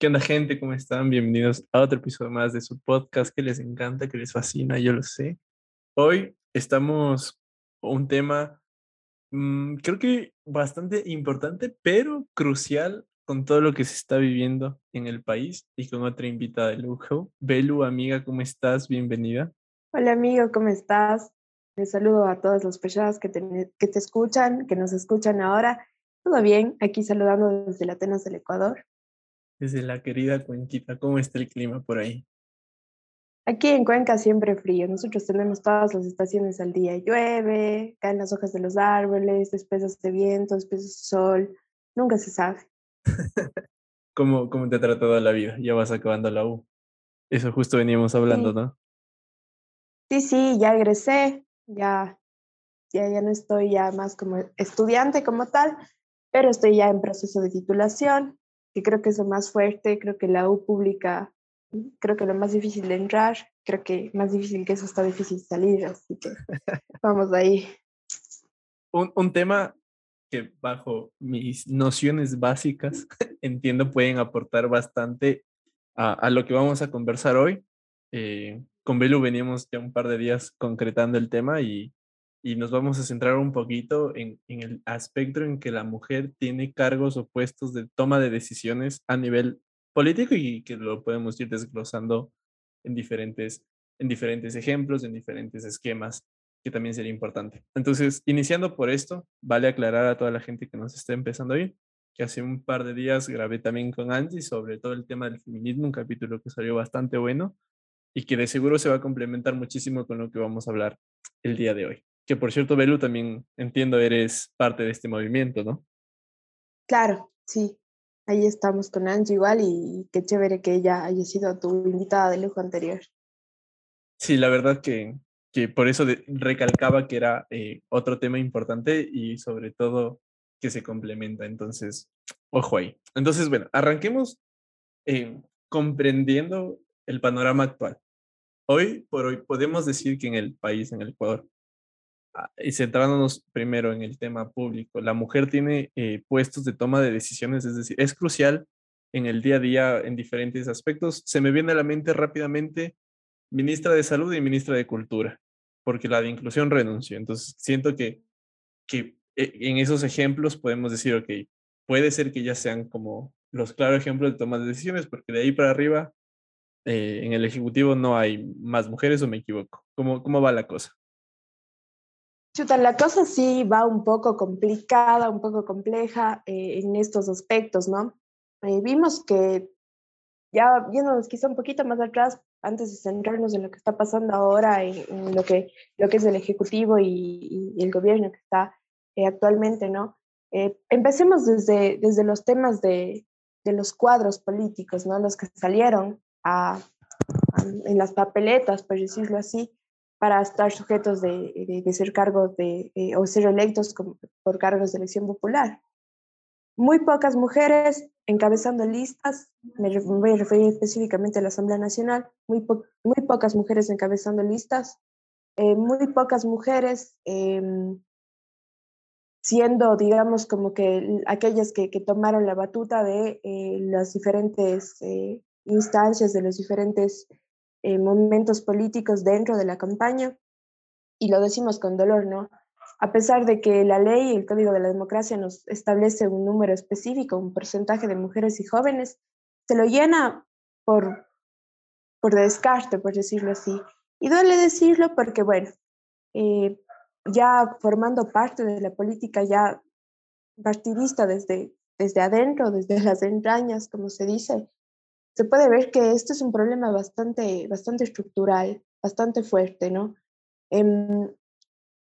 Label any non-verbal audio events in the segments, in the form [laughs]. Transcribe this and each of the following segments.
¿Qué onda gente? ¿Cómo están? Bienvenidos a otro episodio más de su podcast que les encanta, que les fascina, yo lo sé. Hoy estamos un tema, mm, creo que bastante importante, pero crucial con todo lo que se está viviendo en el país y con otra invitada de lujo. Belu, amiga, ¿cómo estás? Bienvenida. Hola amigo, ¿cómo estás? Les saludo a todas las personas que te, que te escuchan, que nos escuchan ahora. ¿Todo bien? Aquí saludando desde la Atenas del Ecuador desde la querida Cuenquita. ¿Cómo está el clima por ahí? Aquí en Cuenca siempre frío. Nosotros tenemos todas las estaciones al día. Llueve, caen las hojas de los árboles, después hace viento, después hace sol. Nunca se sabe. [laughs] ¿Cómo, ¿Cómo te ha tratado la vida? Ya vas acabando la U. Eso justo veníamos hablando, ¿no? Sí, sí, ya egresé. Ya, ya, ya no estoy ya más como estudiante como tal, pero estoy ya en proceso de titulación que creo que es lo más fuerte, creo que la U pública, creo que lo más difícil de entrar, creo que más difícil que eso está difícil salir, así que [laughs] vamos ahí. Un, un tema que bajo mis nociones básicas [laughs] entiendo pueden aportar bastante a, a lo que vamos a conversar hoy. Eh, con Belu veníamos ya un par de días concretando el tema y y nos vamos a centrar un poquito en, en, el aspecto en que la mujer tiene cargos o puestos de toma de decisiones a nivel político y que lo podemos ir desglosando en diferentes, en diferentes ejemplos, en diferentes esquemas, que también sería importante. Entonces, iniciando por esto, vale aclarar a toda la gente que nos está empezando hoy que hace un par de días grabé también con Angie sobre todo el tema del feminismo, un capítulo que salió bastante bueno y que de seguro se va a complementar muchísimo con lo que vamos a hablar el día de hoy que por cierto, Belu, también entiendo, eres parte de este movimiento, ¿no? Claro, sí. Ahí estamos con Angie igual y qué chévere que ella haya sido tu invitada de lujo anterior. Sí, la verdad que, que por eso recalcaba que era eh, otro tema importante y sobre todo que se complementa. Entonces, ojo ahí. Entonces, bueno, arranquemos eh, comprendiendo el panorama actual. Hoy por hoy podemos decir que en el país, en el Ecuador, y centrándonos primero en el tema público, la mujer tiene eh, puestos de toma de decisiones, es decir, es crucial en el día a día en diferentes aspectos. Se me viene a la mente rápidamente ministra de Salud y ministra de Cultura, porque la de Inclusión renunció. Entonces, siento que, que eh, en esos ejemplos podemos decir, ok, puede ser que ya sean como los claros ejemplos de toma de decisiones, porque de ahí para arriba, eh, en el Ejecutivo no hay más mujeres o me equivoco. ¿Cómo, cómo va la cosa? Chuta, la cosa sí va un poco complicada, un poco compleja eh, en estos aspectos, ¿no? Eh, vimos que ya viéndonos quizá un poquito más atrás, antes de centrarnos en lo que está pasando ahora, en, lo, que, lo que es el Ejecutivo y, el gobierno que está eh, actualmente, ¿no? empecemos desde, desde los temas de, de, los cuadros políticos, ¿no? Los que salieron a, en las papeletas, por decirlo así, para estar sujetos de, de, ser cargos de, eh, o ser electos por cargos de elección popular. Muy pocas mujeres encabezando listas, me voy a referir específicamente a la Asamblea Nacional, muy, muy pocas mujeres encabezando listas, eh, muy pocas mujeres em, siendo, digamos, como que aquellas que, que tomaron la batuta de eh, las diferentes instancias, de los diferentes eh, momentos políticos dentro de la campaña y lo decimos con dolor, ¿no? A pesar de que la ley y el Código de la Democracia nos establece un número específico, un porcentaje de mujeres y jóvenes, se lo llena por, por descarte, por decirlo así. Y duele decirlo porque, bueno, eh, ya formando parte de la política ya partidista desde, desde adentro, desde las entrañas, como se dice, se puede ver que este es un problema bastante, bastante estructural, bastante fuerte, ¿no? Em,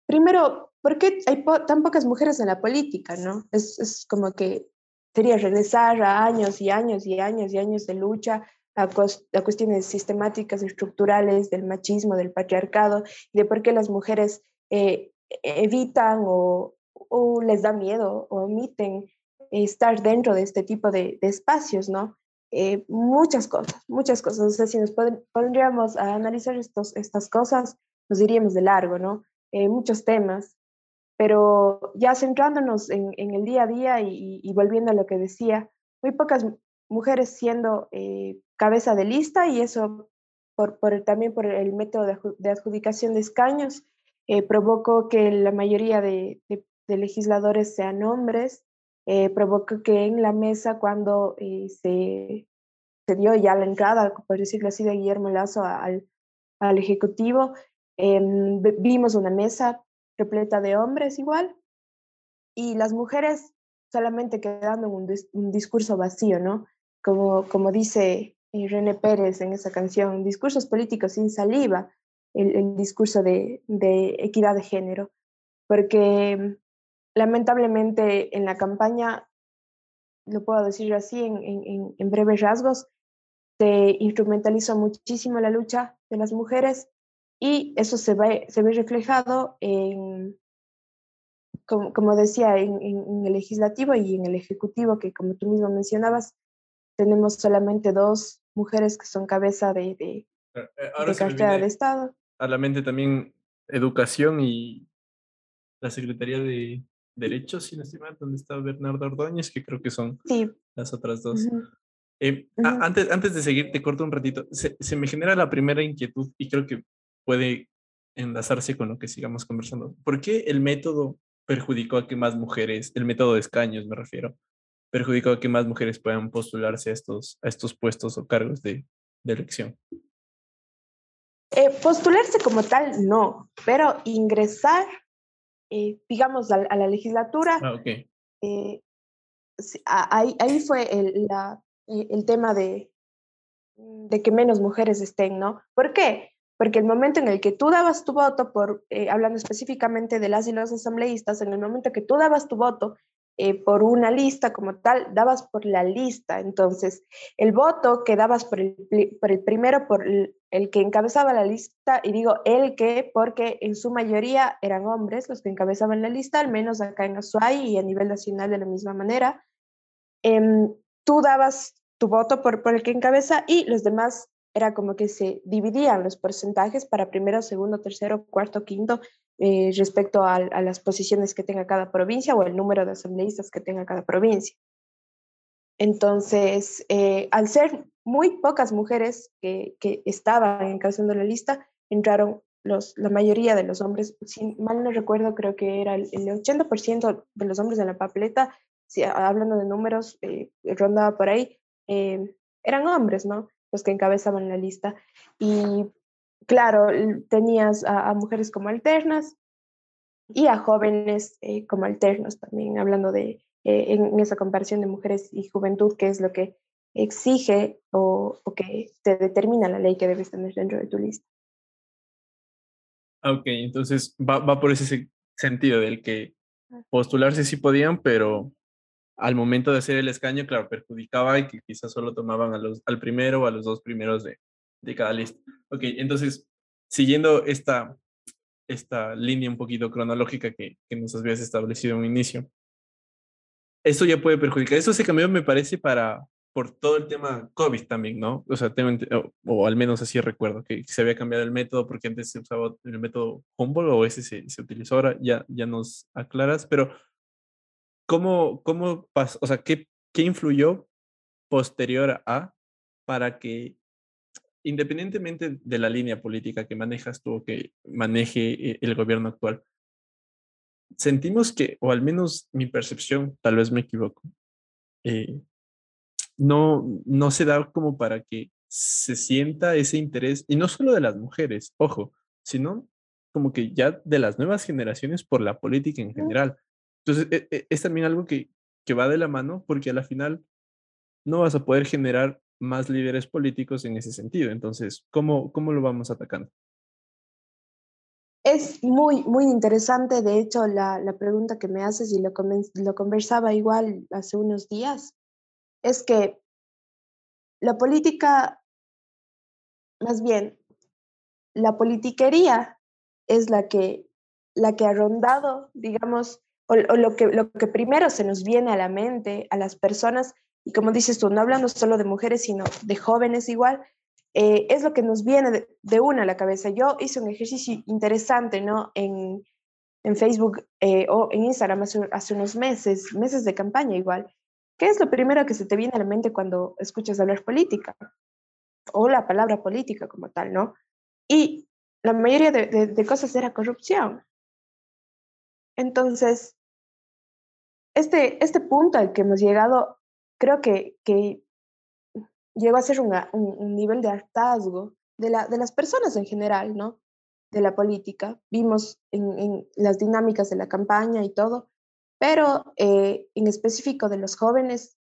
primero, ¿por qué hay tan pocas mujeres en la política, no? Es, es, como que sería regresar a años y años y años y años de lucha a, cuestiones sistemáticas, estructurales del machismo, del patriarcado, y de por qué las mujeres eh, evitan o, o, les da miedo o omiten estar dentro de este tipo de, de espacios, ¿no? Eh, muchas cosas, muchas cosas. O sea, si nos pondríamos a analizar estos, estas cosas, nos iríamos de largo, ¿no? Eh, muchos temas, pero ya centrándonos en, el día a día y, volviendo a lo que decía, muy pocas mujeres siendo cabeza de lista y eso por, también por el método de, adjudicación de escaños provocó que la mayoría de legisladores sean hombres, eh, provocó que en la mesa cuando eh, se, se, dio ya la entrada, por decirlo así, de Guillermo Lazo al, al Ejecutivo, em, vimos una mesa repleta de hombres igual y las mujeres solamente quedando en un, discurso vacío, ¿no? Como, como dice eh, René Pérez en esa canción, discursos políticos sin saliva, el, el discurso de, de, equidad de género, porque lamentablemente en la campaña, lo puedo decir así en, en, breves rasgos, se instrumentalizó muchísimo la lucha de las mujeres y eso se ve, se ve reflejado en, como, como decía, en, en, el legislativo y en el ejecutivo, que como tú mismo mencionabas, tenemos solamente dos mujeres que son cabeza de, de, eh, de cartera de Estado. A la mente también educación y la Secretaría de, Derechos, si no estoy donde está Bernardo Ordóñez, que creo que son las otras dos. Eh, antes, antes de seguir, te corto un ratito. Se, se, me genera la primera inquietud y creo que puede enlazarse con lo que sigamos conversando. ¿Por qué el método perjudicó a que más mujeres, el método de escaños me refiero, perjudicó a que más mujeres puedan postularse a estos, a estos puestos o cargos de, de elección? Eh, postularse como tal, no, pero ingresar eh, digamos, a, la legislatura. Ah, eh, ahí, ahí fue el, la, eh, el tema de, de que menos mujeres estén, ¿no? ¿Por qué? Porque el momento en el que tú dabas tu voto, por, hablando específicamente de las y los asambleístas, en el momento que tú dabas tu voto eh, por una lista como tal, dabas por la lista. Entonces, el voto que dabas por el, por el primero, por el, que encabezaba la lista, y digo el que, porque en su mayoría eran hombres los que encabezaban la lista, al menos acá en Azuay y a nivel nacional de la misma manera. Em, tú dabas tu voto por, por el que encabeza y los demás era como que se dividían los porcentajes para primero, segundo, tercero, cuarto, quinto, eh, respecto a, las posiciones que tenga cada provincia o el número de asambleístas que tenga cada provincia. Entonces, eh, al ser muy pocas mujeres que, que estaban encabezando la lista, entraron los, la mayoría de los hombres, si mal no recuerdo, creo que era el, 80% de los hombres en la papeleta, si, hablando de números, eh, rondaba por ahí, eran hombres, ¿no? Los que encabezaban la lista. Y claro, tenías a, mujeres como alternas y a jóvenes eh, como alternos también, hablando de eh, en, esa comparación de mujeres y juventud, que es lo que exige o, que te determina la ley que debes tener dentro de tu lista. Ok, entonces va, va por ese sentido del que postularse sí podían, pero al momento de hacer el escaño, claro, perjudicaba y que quizás solo tomaban a los, al primero o a los dos primeros de, de cada lista. Ok, entonces, siguiendo esta, esta línea un poquito cronológica que, que nos habías establecido en un inicio, esto ya puede perjudicar. Eso se cambió, me parece, para por todo el tema COVID también, ¿no? O sea, tengo, o, al menos así recuerdo, que se había cambiado el método porque antes se usaba el método Humboldt o ese se, se utilizó ahora, ya, ya nos aclaras, pero ¿cómo, cómo pasó, o sea, qué, qué influyó posterior a para que independientemente de la línea política que manejas tú o que maneje eh, el gobierno actual, sentimos que, o al menos mi percepción, tal vez me equivoco, eh, no, no se da como para que se sienta ese interés, y no solo de las mujeres, ojo, sino como que ya de las nuevas generaciones por la política en general. Entonces, e, e, es, también algo que, que va de la mano porque a la final no vas a poder generar más líderes políticos en ese sentido. Entonces, ¿cómo, cómo lo vamos atacando? Es muy, muy interesante, de hecho, la, la pregunta que me haces y lo, lo conversaba igual hace unos días, es que la política, más bien, la politiquería es la que, la que ha rondado, digamos, o, o, lo, que, lo que primero se nos viene a la mente a las personas y como dices tú, no hablando solo de mujeres, sino de jóvenes igual, eh, es lo que nos viene de, una a la cabeza. Yo hice un ejercicio interesante, ¿no? En, en Facebook eh, o en Instagram hace, hace, unos meses, meses de campaña igual, ¿qué es lo primero que se te viene a la mente cuando escuchas hablar política? O la palabra política como tal, ¿no? Y la mayoría de, cosas era corrupción. Entonces, este, este punto al que hemos llegado, creo que, que llegó a ser un, un, nivel de hartazgo de, la, de las personas en general, ¿no? De la política. Vimos en, en las dinámicas de la campaña y todo, pero eh, en específico de los jóvenes,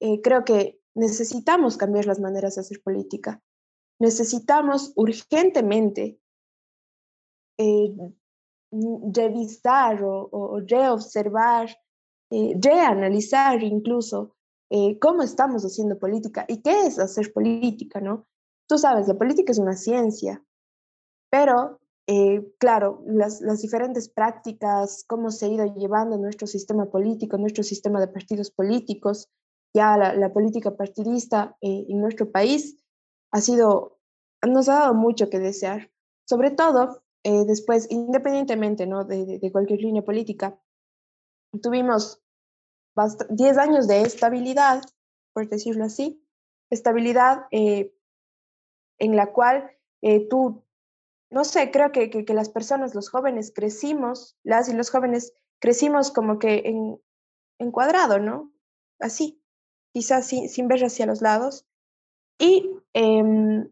eh, creo que necesitamos cambiar las maneras de hacer política. Necesitamos urgentemente eh, revisar o, o reobservar, reanalizar incluso cómo estamos haciendo política y qué es hacer política, ¿no? Tú sabes, la política es una ciencia, pero eh, claro, las, diferentes prácticas, cómo se ha ido llevando nuestro sistema político, nuestro sistema de partidos políticos, ya la, política partidista eh, en nuestro país ha sido, nos ha dado mucho que desear. Sobre todo, eh, después, independientemente ¿no? de, de, cualquier línea política, tuvimos 10 años de estabilidad, por decirlo así, estabilidad en la cual tú no sé, creo que, que, las personas, los jóvenes, crecimos, las y los jóvenes crecimos como que en, en cuadrado, ¿no? Así, quizás sin, sin ver hacia los lados. Y em,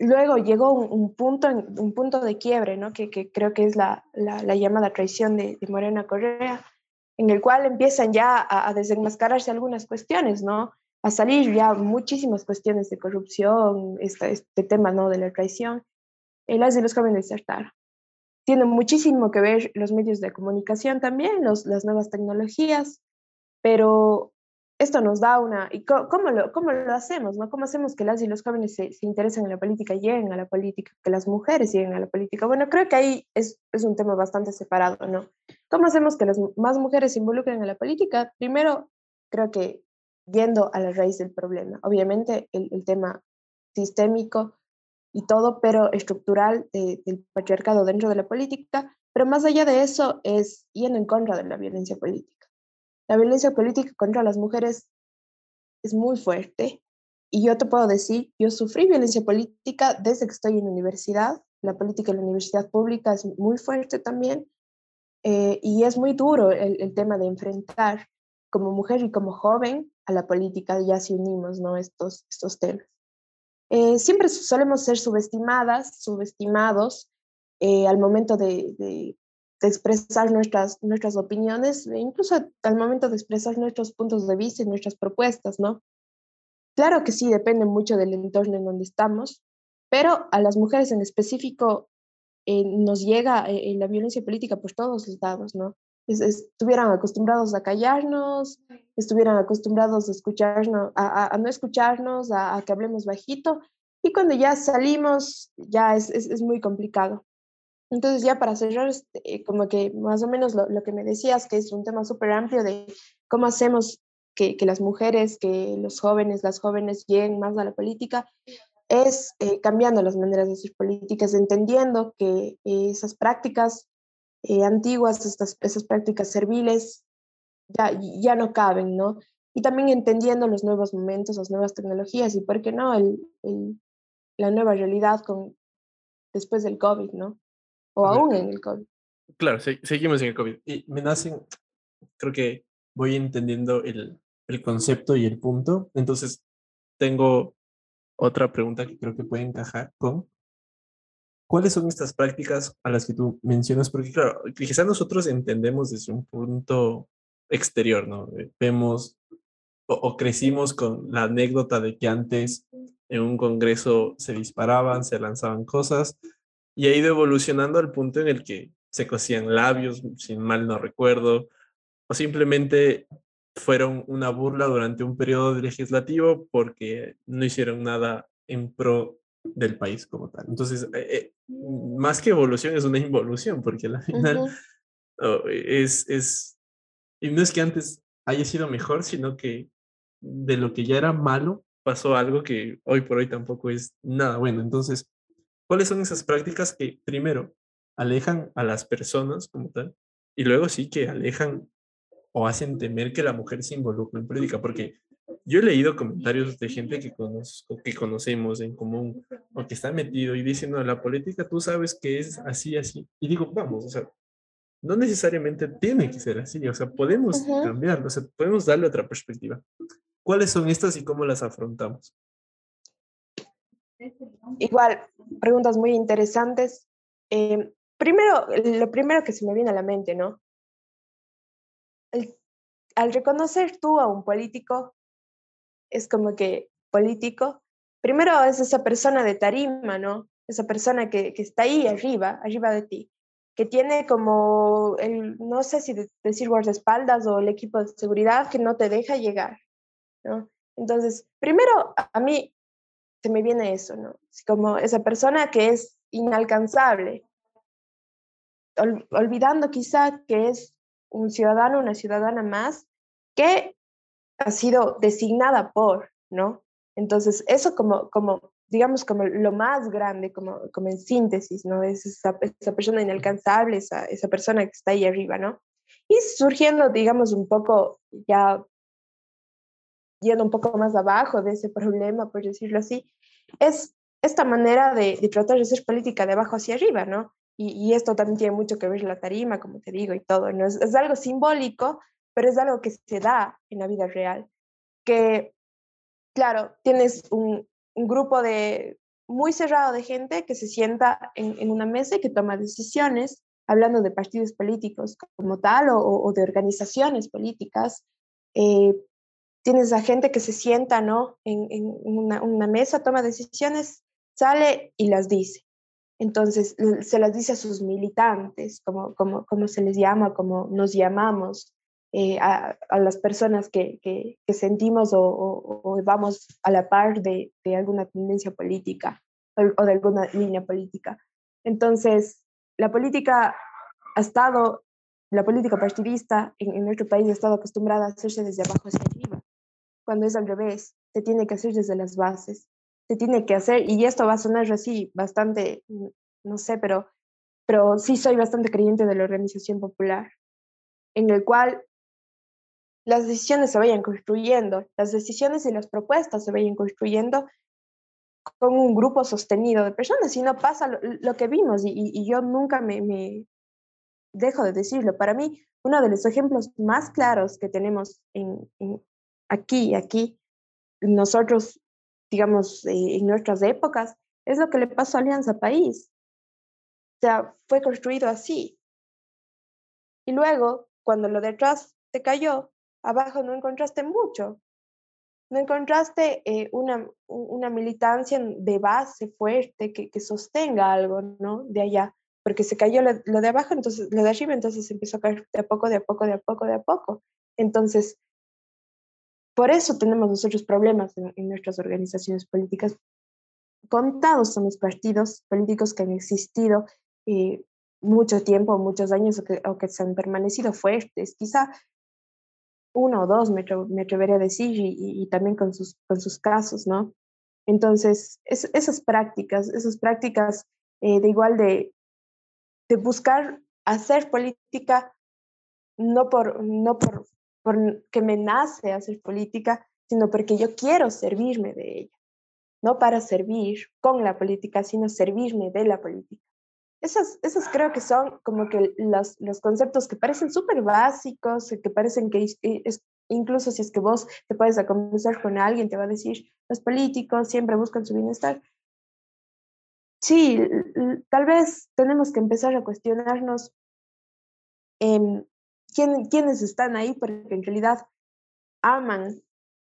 luego llegó un, punto, un punto de quiebre, ¿no? Que, creo que es la, la, la llamada traición de, Morena Correa, en el cual empiezan ya a, desenmascararse algunas cuestiones, ¿no? A salir ya muchísimas cuestiones de corrupción, este, este tema, ¿no? De la traición las de los jóvenes desertar. Tiene muchísimo que ver los medios de comunicación también, los, las nuevas tecnologías, pero esto nos da una... ¿Y cómo, lo, cómo lo hacemos? ¿no? ¿Cómo hacemos que las y los jóvenes se, se, interesen en la política, lleguen a la política, que las mujeres lleguen a la política? Bueno, creo que ahí es, es un tema bastante separado, ¿no? ¿Cómo hacemos que las más mujeres se involucren en la política? Primero, creo que yendo a la raíz del problema. Obviamente, el, el tema sistémico y todo, pero estructural del patriarcado dentro de la política, pero más allá de eso es yendo en contra de la violencia política. La violencia política contra las mujeres es muy fuerte y yo te puedo decir, yo sufrí violencia política desde que estoy en universidad, la política en la universidad pública es muy fuerte también eh, y es muy duro el, tema de enfrentar como mujer y como joven a la política, ya si unimos ¿no? estos, estos temas. Eh, siempre solemos ser subestimadas, subestimados eh, al momento de, expresar nuestras, nuestras opiniones, e incluso al momento de expresar nuestros puntos de vista y nuestras propuestas, ¿no? Claro que sí, depende mucho del entorno en donde estamos, pero a las mujeres en específico eh, nos llega la violencia política por todos los lados, ¿no? estuvieran acostumbrados a callarnos, estuvieran acostumbrados a escucharnos, a, no escucharnos, a, que hablemos bajito. Y cuando ya salimos, ya es, es, muy complicado. Entonces ya para cerrar, este, como que más o menos lo, lo, que me decías, que es un tema súper amplio de cómo hacemos que, que, las mujeres, que los jóvenes, las jóvenes lleguen más a la política, es eh, cambiando las maneras de hacer políticas, entendiendo que esas prácticas eh, antiguas, estas, esas prácticas serviles, ya, ya no caben, ¿no? Y también entendiendo los nuevos momentos, las nuevas tecnologías y, ¿por qué no?, el, el, la nueva realidad con, después del COVID, ¿no? O aún en el COVID. Claro, seguimos en el COVID. Y me nacen, creo que voy entendiendo el, el concepto y el punto. Entonces, tengo otra pregunta que creo que puede encajar con ¿Cuáles son estas prácticas a las que tú mencionas? Porque claro, quizás nosotros entendemos desde un punto exterior, ¿no? Eh, vemos o, crecimos con la anécdota de que antes en un congreso se disparaban, se lanzaban cosas y ha ido evolucionando al punto en el que se cosían labios, sin mal no recuerdo, o simplemente fueron una burla durante un periodo legislativo porque no hicieron nada en pro del país como tal. Entonces, eh, eh, más que evolución es una involución, porque al final oh, es, es, y no es que antes haya sido mejor, sino que de lo que ya era malo pasó algo que hoy por hoy tampoco es nada bueno. Entonces, ¿cuáles son esas prácticas que primero alejan a las personas como tal y luego sí que alejan o hacen temer que la mujer se involucre en política, porque yo he leído comentarios de gente que conozco, que conocemos en común, o que está metido y diciendo, la política tú sabes que es así, así. Y digo, vamos, o sea, no necesariamente tiene que ser así, o sea, podemos cambiarlo, o sea, podemos darle otra perspectiva. ¿Cuáles son estas y cómo las afrontamos? Igual, preguntas muy interesantes. Eh, primero, lo primero que se me viene a la mente, ¿no? al reconocer tú a un político, es como que político, primero es esa persona de tarima, ¿no? Esa persona que, que está ahí arriba, arriba de ti, que tiene como, el, no sé si decir guardaespaldas o el equipo de seguridad que no te deja llegar, ¿no? Entonces, primero a mí se me viene eso, ¿no? Como esa persona que es inalcanzable, olvidando quizá que es un ciudadano, una ciudadana más, que ha sido designada por, ¿no? Entonces, eso como, como digamos, como lo más grande, como, como en síntesis, ¿no? Es esa, esa persona inalcanzable, esa, esa persona que está ahí arriba, ¿no? Y surgiendo, digamos, un poco ya yendo un poco más abajo de ese problema, por decirlo así, es esta manera de, tratar de hacer política de abajo hacia arriba, ¿no? Y, esto también tiene mucho que ver la tarima, como te digo, y todo, ¿no? Es, algo simbólico, pero es algo que se da en la vida real. Que, claro, tienes un, grupo de muy cerrado de gente que se sienta en, una mesa y que toma decisiones, hablando de partidos políticos como tal o, de organizaciones políticas, eh, tienes a gente que se sienta, ¿no? En, una, mesa, toma decisiones, sale y las dice. Entonces, se las dice a sus militantes, como, como, como se les llama, como nos llamamos, eh, a, las personas que, que, sentimos o, vamos a la par de, alguna tendencia política o, de alguna línea política. Entonces, la política ha estado, la política partidista en, en nuestro país ha estado acostumbrada a hacerse desde abajo hacia arriba cuando es al revés, se tiene que hacer desde las bases, se tiene que hacer, y esto va a sonar así bastante, mm, no sé, pero, pero sí soy bastante creyente de la organización popular, en el cual las decisiones se vayan construyendo, las decisiones y las propuestas se vayan construyendo con un grupo sostenido de personas, si no pasa lo, que vimos, y, yo nunca me, me, dejo de decirlo, para mí uno de los ejemplos más claros que tenemos en, aquí, aquí, nosotros, digamos, eh, en nuestras épocas, es lo que le pasó a Alianza País. O sea, fue construido así. Y luego, cuando lo detrás te cayó, abajo no encontraste mucho. No encontraste eh, una, una militancia de base fuerte que, que, sostenga algo, ¿no? De allá. Porque se cayó lo, lo, de abajo, entonces lo de arriba, entonces empezó a caer de a poco, de a poco, de a poco, de a poco. Entonces, por eso tenemos nosotros problemas en, nuestras organizaciones políticas. Contados son los partidos políticos que han existido eh, mucho tiempo, muchos años, o que, que, se han permanecido fuertes. Quizá uno o dos, me, me atrevería a decir, y, también con sus, con sus casos, ¿no? Entonces, esas prácticas, esas prácticas eh, de igual de, de buscar hacer política no por, no por porque me nace hacer política, sino porque yo quiero servirme de ella. No para servir con la política, sino servirme de la política. Esos, esos creo que son como que los, los conceptos que parecen súper básicos, que parecen que es, incluso si es que vos te puedes a conversar con alguien, te va a decir, los políticos siempre buscan su bienestar. Sí, tal vez tenemos que empezar a cuestionarnos eh, quién, quiénes están ahí, porque en realidad aman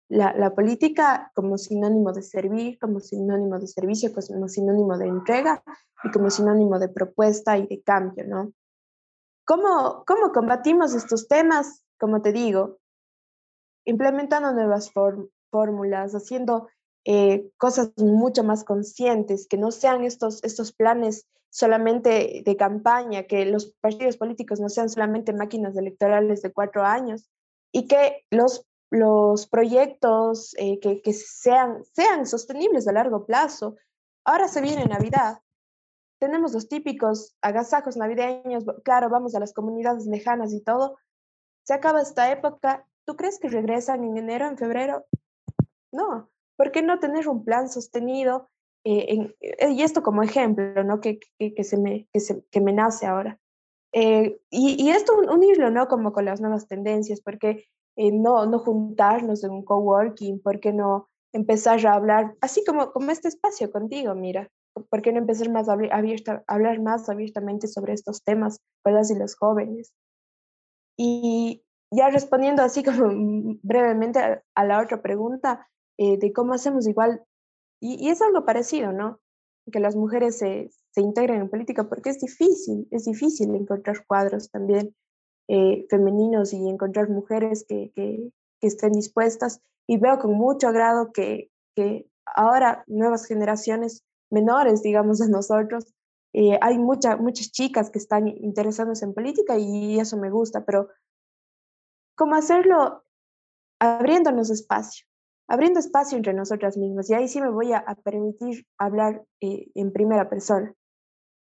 la, la, política como sinónimo de servir, como sinónimo de servicio, como sinónimo de entrega y como sinónimo de propuesta y de cambio, ¿no? ¿Cómo, cómo combatimos estos temas? Como te digo, implementando nuevas fórmulas, haciendo eh, cosas mucho más conscientes, que no sean estos, estos planes solamente de campaña, que los partidos políticos no sean solamente máquinas electorales de cuatro años y que los, los proyectos eh, que, que, sean, sean sostenibles a largo plazo. Ahora se viene Navidad. Tenemos los típicos agasajos navideños, claro, vamos a las comunidades lejanas y todo. se acaba esta época, ¿tú crees que regresan en enero, en febrero? No, ¿por qué no tener un plan sostenido? Eh, eh, y esto como ejemplo, ¿no? Que, que, se, me, que, se, que me nace ahora. Eh, y, y, esto unirlo, ¿no? Como con las nuevas tendencias, porque no, no juntarnos en un coworking, ¿por qué no empezar a hablar, así como, como este espacio contigo, mira? ¿Por qué no empezar más a abierta, hablar más abiertamente sobre estos temas con las y los jóvenes? Y ya respondiendo así como [laughs] brevemente a, la otra pregunta de cómo hacemos igual y, es algo parecido, ¿no? Que las mujeres se, integren en política porque es difícil, es difícil encontrar cuadros también eh, femeninos y encontrar mujeres que, que, estén dispuestas. Y veo con mucho agrado que, que ahora nuevas generaciones menores, digamos, de nosotros, eh, hay mucha, muchas chicas que están interesadas en política y eso me gusta, pero ¿cómo hacerlo abriéndonos espacio? Abriendo espacio entre nosotras mismas. Y ahí sí me voy a, permitir hablar eh, en primera persona.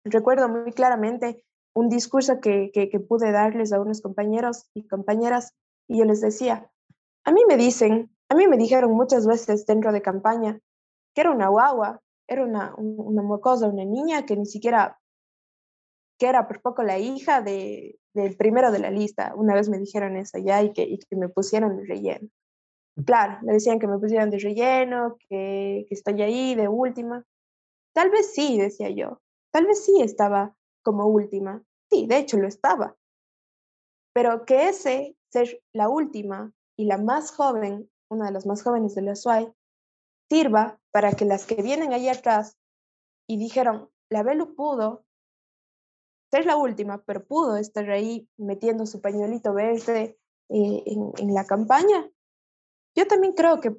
Recuerdo muy claramente un discurso que, pude darles a unos compañeros y compañeras y yo les decía, a mí me dicen, a mí me dijeron muchas veces dentro de campaña que era una guagua, era una, una mocosa, una niña que ni siquiera, que era por poco la hija de, del primero de la lista. Una vez me dijeron eso ya y que, y que me pusieron relleno. Claro, me decían que me pusieran de relleno, que, que estoy ahí de última. Tal vez sí, decía yo. Tal vez sí estaba como última. Sí, de hecho lo estaba. Pero que ese ser la última y la más joven, una de las más jóvenes de la SUAI, sirva para que las que vienen ahí atrás y dijeron, la Belu pudo ser la última, pero pudo estar ahí metiendo su pañuelito verde eh, en, en la campaña, yo también creo que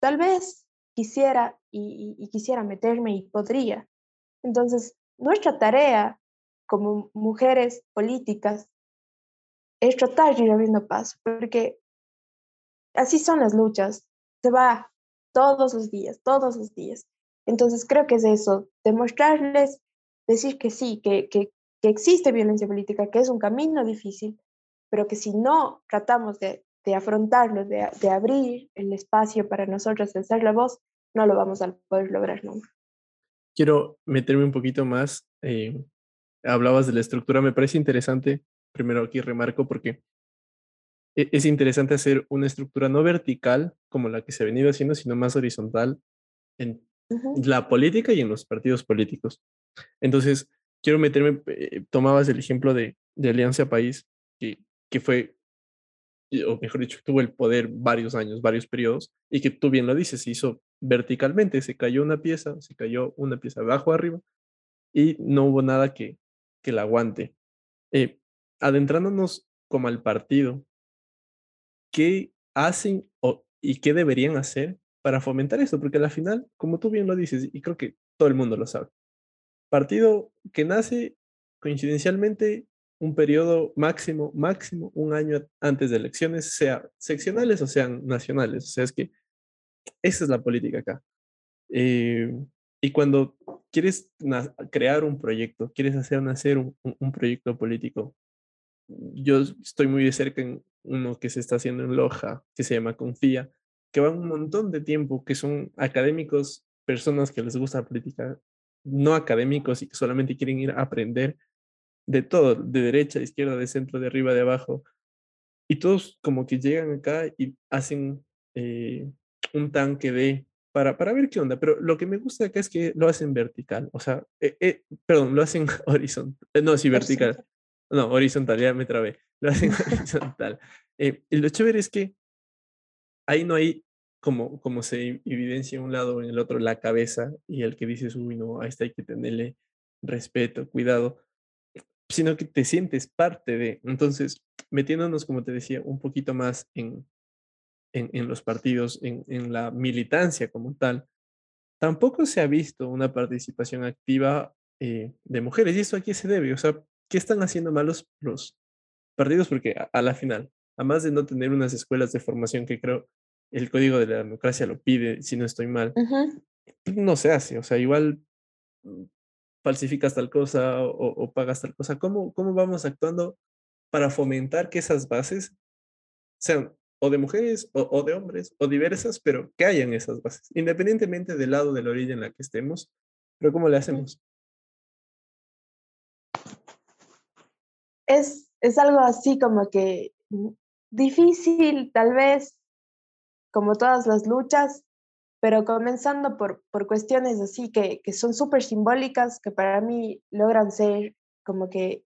tal vez quisiera y, quisiera meterme y podría. Entonces, nuestra tarea como mujeres políticas es tratar de ir abriendo paso, porque así son las luchas, se va todos los días, todos los días. Entonces, creo que es eso, demostrarles, decir que sí, que, que, que existe violencia política, que es un camino difícil, pero que si no tratamos de de afrontarlo, de, de, abrir el espacio para nosotros de ser la voz, no lo vamos a poder lograr nunca. Quiero meterme un poquito más. Eh, hablabas de la estructura, me parece interesante, primero aquí remarco, porque e, es interesante hacer una estructura no vertical como la que se ha venido haciendo, sino más horizontal en la política y en los partidos políticos. Entonces, quiero meterme, eh, tomabas el ejemplo de, de Alianza País, que, que fue o mejor dicho, tuvo el poder varios años, varios periodos, y que tú bien lo dices, se hizo verticalmente, se cayó una pieza, se cayó una pieza abajo arriba, y no hubo nada que, que la aguante. Eh, adentrándonos como al partido, ¿qué hacen o, y qué deberían hacer para fomentar esto? Porque al final, como tú bien lo dices, y creo que todo el mundo lo sabe, partido que nace coincidencialmente un periodo máximo, máximo un año antes de elecciones, sea seccionales o sean nacionales. O sea, es que esa es la política acá. Eh, y cuando quieres crear un proyecto, quieres hacer nacer un, un, proyecto político, yo estoy muy de cerca en uno que se está haciendo en Loja, que se llama Confía, que va un montón de tiempo, que son académicos, personas que les gusta la política, no académicos y que solamente quieren ir a aprender de todo, de derecha, de izquierda, de centro, de arriba, de abajo. Y todos como que llegan acá y hacen eh, un tanque de, para, para ver qué onda. Pero lo que me gusta acá es que lo hacen vertical, o sea, eh, eh, perdón, lo hacen [laughs] horizontal, no, sí, vertical. No, horizontal, ya me trabé. Lo hacen [laughs] [laughs] horizontal. y lo chévere es que ahí no hay como, como se evidencia en un lado o en el otro la cabeza y el que dices, uy, no, a este hay que tenerle respeto, cuidado sino que te sientes parte de. Entonces, metiéndonos, como te decía, un poquito más en, en, los partidos, en, en, la militancia como tal, tampoco se ha visto una participación activa eh, de mujeres. ¿Y esto a qué se debe? O sea, ¿qué están haciendo mal los, partidos? Porque a, la final, además de no tener unas escuelas de formación que creo el código de la democracia lo pide, si no estoy mal, no se hace. O sea, igual falsificas tal cosa o, pagas tal cosa. ¿Cómo, ¿Cómo vamos actuando para fomentar que esas bases sean o de mujeres o, de hombres o diversas, pero que hayan esas bases, independientemente del lado de la orilla en la que estemos. Pero ¿cómo le hacemos? Es, es algo así como que difícil, tal vez, como todas las luchas, pero comenzando por, por cuestiones así que, que son súper simbólicas, que para mí logran ser como que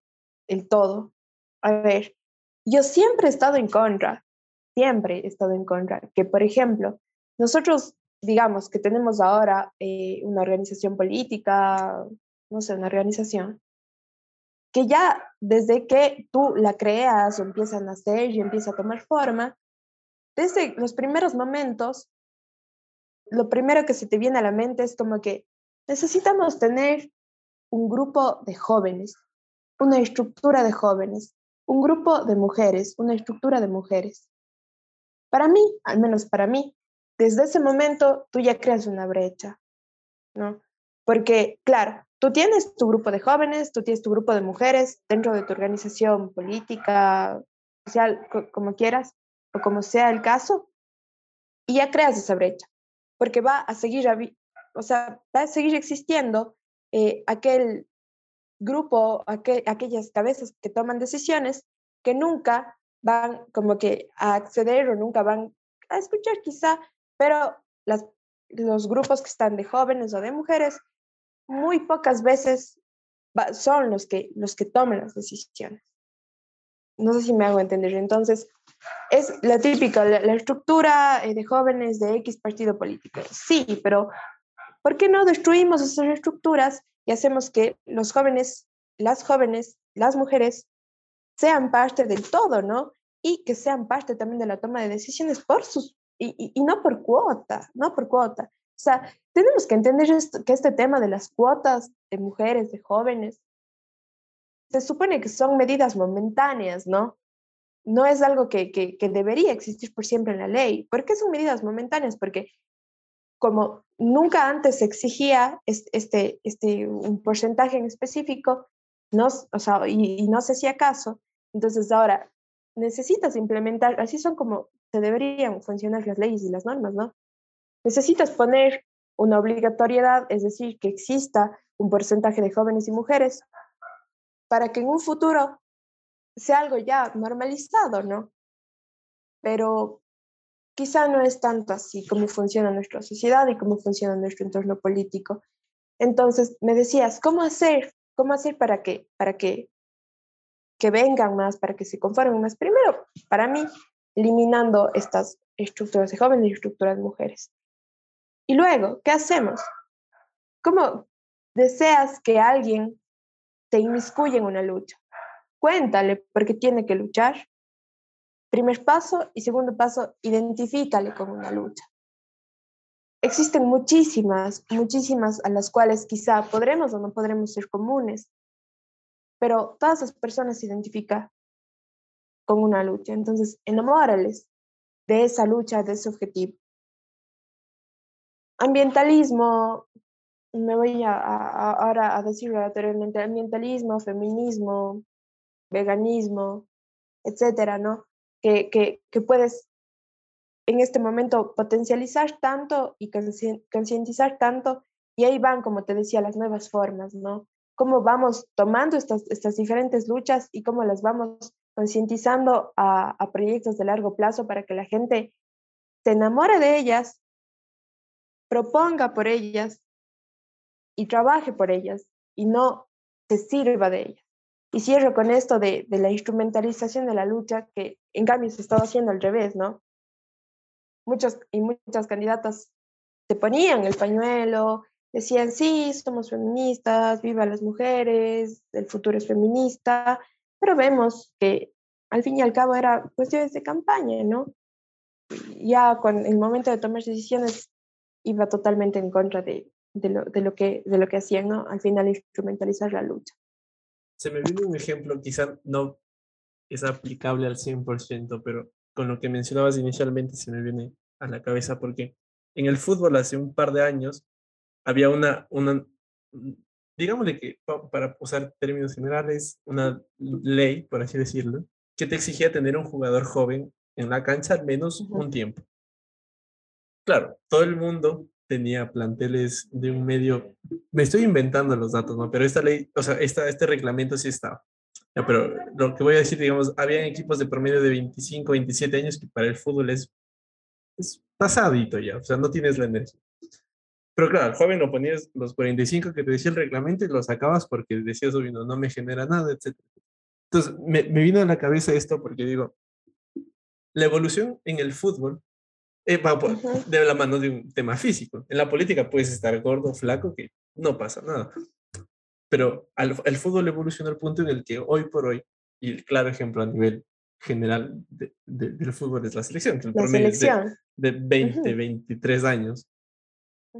el todo. A ver, yo siempre he estado en contra, siempre he estado en contra, que por ejemplo, nosotros digamos que tenemos ahora eh, una organización política, no sé, una organización, que ya desde que tú la creas o empieza a nacer y empieza a tomar forma, desde los primeros momentos, lo primero que se te viene a la mente es como que necesitamos tener un grupo de jóvenes, una estructura de jóvenes, un grupo de mujeres, una estructura de mujeres. Para mí, al menos para mí, desde ese momento tú ya creas una brecha, ¿no? Porque, claro, tú tienes tu grupo de jóvenes, tú tienes tu grupo de mujeres dentro de tu organización política, social, como quieras, o como sea el caso, y ya creas esa brecha, porque va a seguir, o sea, va a seguir existiendo eh, aquel grupo, aquellas cabezas que toman decisiones que nunca van como que a acceder o nunca van a escuchar quizá, pero los grupos que están de jóvenes o de mujeres muy pocas veces son los que, los que toman las decisiones. No sé si me hago entender. Entonces, es la típica, la, estructura eh, de jóvenes de X partido político. Sí, pero ¿por qué no destruimos esas estructuras y hacemos que los jóvenes, las jóvenes, las mujeres sean parte del todo, ¿no? Y que sean parte también de la toma de decisiones por sus, y, y, no por cuota, no por cuota. O sea, tenemos que entender que este tema de las cuotas de mujeres, de jóvenes, se supone que son medidas momentáneas, ¿no? No es algo que, debería existir por siempre en la ley. ¿Por qué son medidas momentáneas? Porque como nunca antes se exigía este, este, un porcentaje en específico, no, o sea, y, no sé si acaso, entonces ahora necesitas implementar, así son como se deberían funcionar las leyes y las normas, ¿no? Necesitas poner una obligatoriedad, es decir, que exista un porcentaje de jóvenes y mujeres para que en un futuro sea algo ya normalizado, ¿no? Pero quizá no es tanto así como funciona nuestra sociedad y cómo funciona nuestro entorno político. Entonces, me decías, ¿cómo hacer? ¿Cómo hacer para que, para que, que vengan más, para que se conformen más? Primero, para mí, eliminando estas estructuras de jóvenes y estructuras de mujeres. Y luego, ¿qué hacemos? ¿Cómo deseas que alguien te inmiscuya en una lucha? Cuéntale por qué tiene que luchar Primer paso y segundo paso, identifícale con una lucha. Existen muchísimas, muchísimas a las cuales quizá podremos o no podremos ser comunes, pero todas las personas se identifican con una lucha. Entonces, enamórales de esa lucha, de ese objetivo. Ambientalismo, me voy a, ahora a decirlo anteriormente, ambientalismo, feminismo, veganismo, etcétera, ¿no? que, que, puedes en este momento potencializar tanto y concientizar tanto, y ahí van, como te decía, las nuevas formas, ¿no? Cómo vamos tomando estas, estas diferentes luchas y cómo las vamos concientizando a, a proyectos de largo plazo para que la gente se enamore de ellas, proponga por ellas y trabaje por ellas y no se sirva de ellas. Y cierro con esto de, de, la instrumentalización de la lucha, que en cambio se estaba haciendo al revés, ¿no? Muchos y muchas candidatas se ponían el pañuelo, decían, sí, somos feministas, viva las mujeres, el futuro es feminista, pero vemos que al fin y al cabo era cuestiones de campaña, ¿no? Ya con el momento de tomar decisiones iba totalmente en contra de, de, lo, de, lo, que, de lo que hacían, ¿no? Al final instrumentalizar la lucha se me viene un ejemplo, quizá no es aplicable al 100%, pero con lo que mencionabas inicialmente se me viene a la cabeza porque en el fútbol hace un par de años había una, una digámosle que para usar términos generales, una ley, por así decirlo, que te exigía tener un jugador joven en la cancha al menos un tiempo. Claro, todo el mundo tenía planteles de un medio, me estoy inventando los datos, ¿no? Pero esta ley, o sea, esta, este reglamento sí estaba. Ya, pero lo que voy a decir, digamos, había equipos de promedio de 25, 27 años que para el fútbol es, es pasadito ya, o sea, no tienes la energía. Pero claro, al joven lo ponías los 45 que te decía el reglamento y lo sacabas porque decías, obvio, no, no me genera nada, etc. Entonces, me, me vino a la cabeza esto porque digo, la evolución en el fútbol eh, va de la mano de un tema físico. En la política puedes estar gordo, flaco, que no pasa nada. Pero el fútbol evoluciona al punto en el que hoy por hoy, y el claro ejemplo a nivel general del fútbol es la selección, que el la selección. De, 20, 23 años,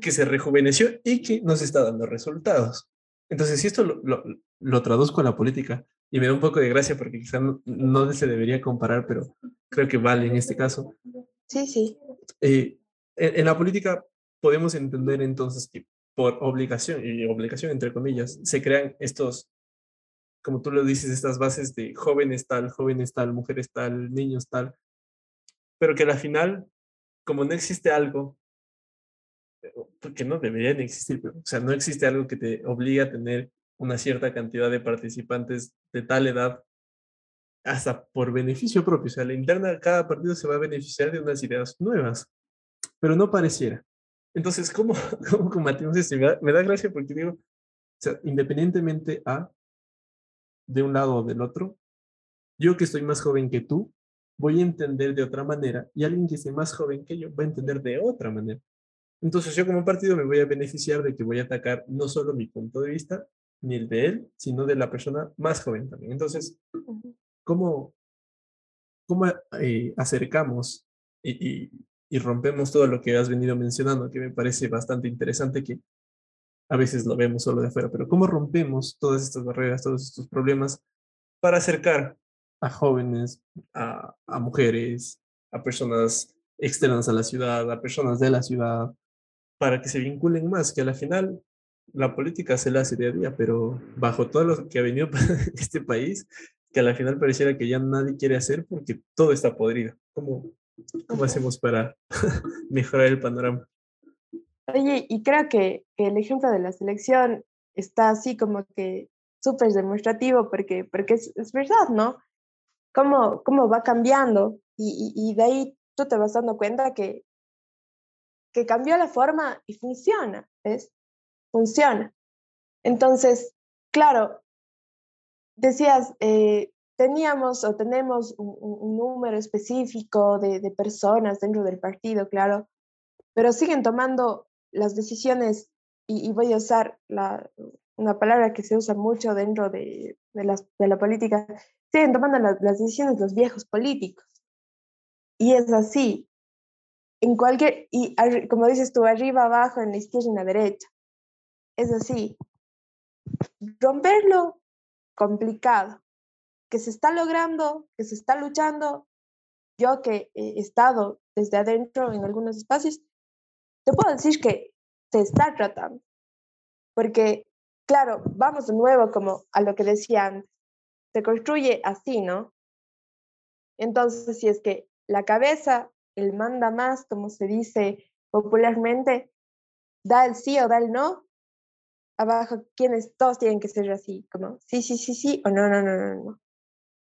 que se rejuveneció y que nos está dando resultados. Entonces, si esto lo, lo, traduzco a la política, y me da un poco de gracia porque quizá no, no, se debería comparar, pero creo que vale en este caso. Sí, sí. Eh, en, la política podemos entender entonces que por obligación, y obligación entre comillas, se crean estos, como tú lo dices, estas bases de jóvenes tal, jóvenes tal, mujeres tal, niños tal, pero que al final, como no existe algo, porque no deberían existir, pero, o sea, no existe algo que te obligue a tener una cierta cantidad de participantes de tal edad hasta por beneficio propio. O sea, la interna, cada partido se va a beneficiar de unas ideas nuevas, pero no pareciera. Entonces, ¿cómo, [laughs] cómo combatimos esto? Me da, me da gracia porque digo, o sea, independientemente a de un lado o del otro, yo que estoy más joven que tú, voy a entender de otra manera y alguien que esté más joven que yo va a entender de otra manera. Entonces yo como partido me voy a beneficiar de que voy a atacar no solo mi punto de vista, ni el de él, sino de la persona más joven también. Entonces, ¿cómo, cómo eh, acercamos y, y, rompemos todo lo que has venido mencionando, que me parece bastante interesante, que a veces lo vemos solo de afuera, pero cómo rompemos todas estas barreras, todos estos problemas para acercar a jóvenes, a, a mujeres, a personas externas a la ciudad, a personas de la ciudad, para que se vinculen más, que a la final la política se la hace día a día, pero bajo todo lo que ha venido [laughs] este país, que a la final pareciera que ya nadie quiere hacer porque todo está podrido. ¿Cómo, cómo hacemos para [laughs] mejorar el panorama? Oye, y creo que, el ejemplo de la selección está así como que súper demostrativo porque, porque es, es, verdad, ¿no? Cómo, cómo va cambiando y, y, de ahí tú te vas dando cuenta que, que cambió la forma y funciona, ¿ves? Funciona. Entonces, claro, decías, eh, teníamos o tenemos un, número específico de, personas dentro del partido, claro, pero siguen tomando las decisiones, y, voy a usar la, una palabra que se usa mucho dentro de, las, de la política, siguen tomando las decisiones los viejos políticos. Y es así. En cualquier, y como dices tú, arriba, abajo, en la izquierda y en la derecha. Es así. Romperlo complicado, que se está logrando, que se está luchando. Yo que he estado desde adentro en algunos espacios, te puedo decir que se está tratando, porque, claro, vamos de nuevo como a lo que decía antes, se construye así, ¿no? Entonces, si es que la cabeza, el manda más, como se dice popularmente, da el sí o da el no, abajo quienes todos tienen que ser así, como sí, sí, sí, sí o no, no, no, no, no.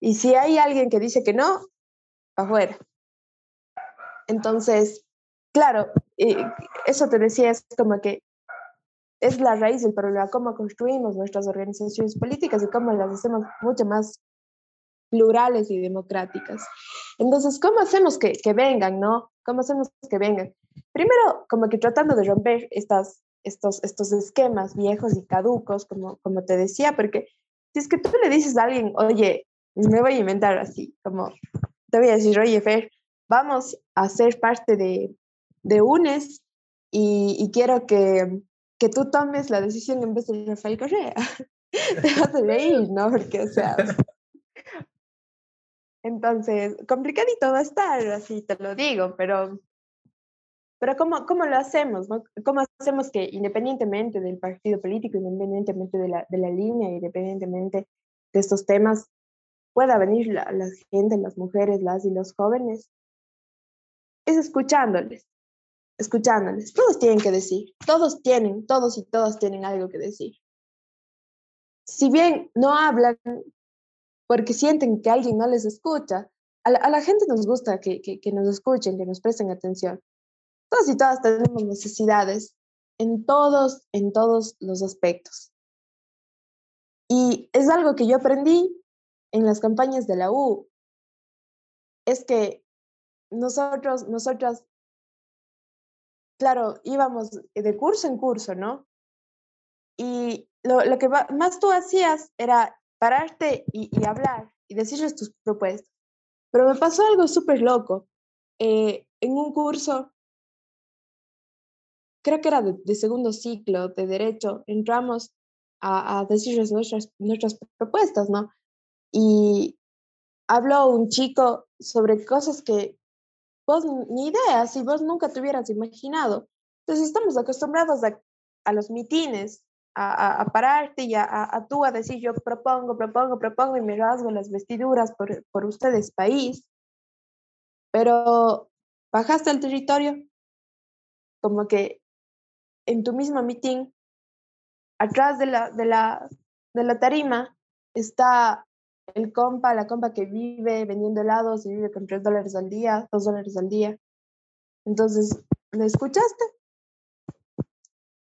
Y si hay alguien que dice que no, afuera. Entonces, claro, eso te decía, es como que es la raíz del problema, cómo construimos nuestras organizaciones políticas y cómo las hacemos mucho más plurales y democráticas. Entonces, ¿cómo hacemos que, que vengan, no? ¿Cómo hacemos que vengan? Primero, como que tratando de romper estas estos, estos esquemas viejos y caducos, como, como te decía, porque si es que tú le dices a alguien, oye, me voy a inventar así, como te voy a decir, oye, Fer, vamos a ser parte de, de UNES y, quiero que, que, tú tomes la decisión en vez de Rafael Correa. [laughs] te vas a reír, ¿no? Porque, o sea... Entonces, complicadito va a estar, así te lo digo, pero pero ¿cómo, cómo lo hacemos? No? ¿Cómo hacemos que independientemente del partido político, independientemente de la, de la línea, independientemente de estos temas, pueda venir la, la gente, las mujeres, las y los jóvenes? Es escuchándoles, escuchándoles. Todos tienen que decir, todos tienen, todos y todas tienen algo que decir. Si bien no hablan porque sienten que alguien no les escucha, a la, a la gente nos gusta que, que, que, nos escuchen, que nos presten atención. Todos y todas tenemos necesidades en todos, en todos los aspectos. Y es algo que yo aprendí en las campañas de la U, es que nosotros, nosotras, claro, íbamos de curso en curso, ¿no? Y lo, lo que más tú hacías era pararte y, y, hablar y decirles tus propuestas. Pero me pasó algo súper loco. Eh, en un curso, creo que era de, de, segundo ciclo de derecho, entramos a, a decirles nuestras, nuestras propuestas, ¿no? Y habló un chico sobre cosas que vos ni idea, si vos nunca te hubieras imaginado. Entonces estamos acostumbrados a, a los mitines, a, a, a, pararte y a, tú a decir yo propongo, propongo, propongo y me rasgo las vestiduras por, por ustedes país. Pero bajaste al territorio, como que en tu mismo mitin, atrás de la, de la, de la tarima está el compa, la compa que vive vendiendo helados y vive con tres dólares al día, dos dólares al día. Entonces, ¿le escuchaste?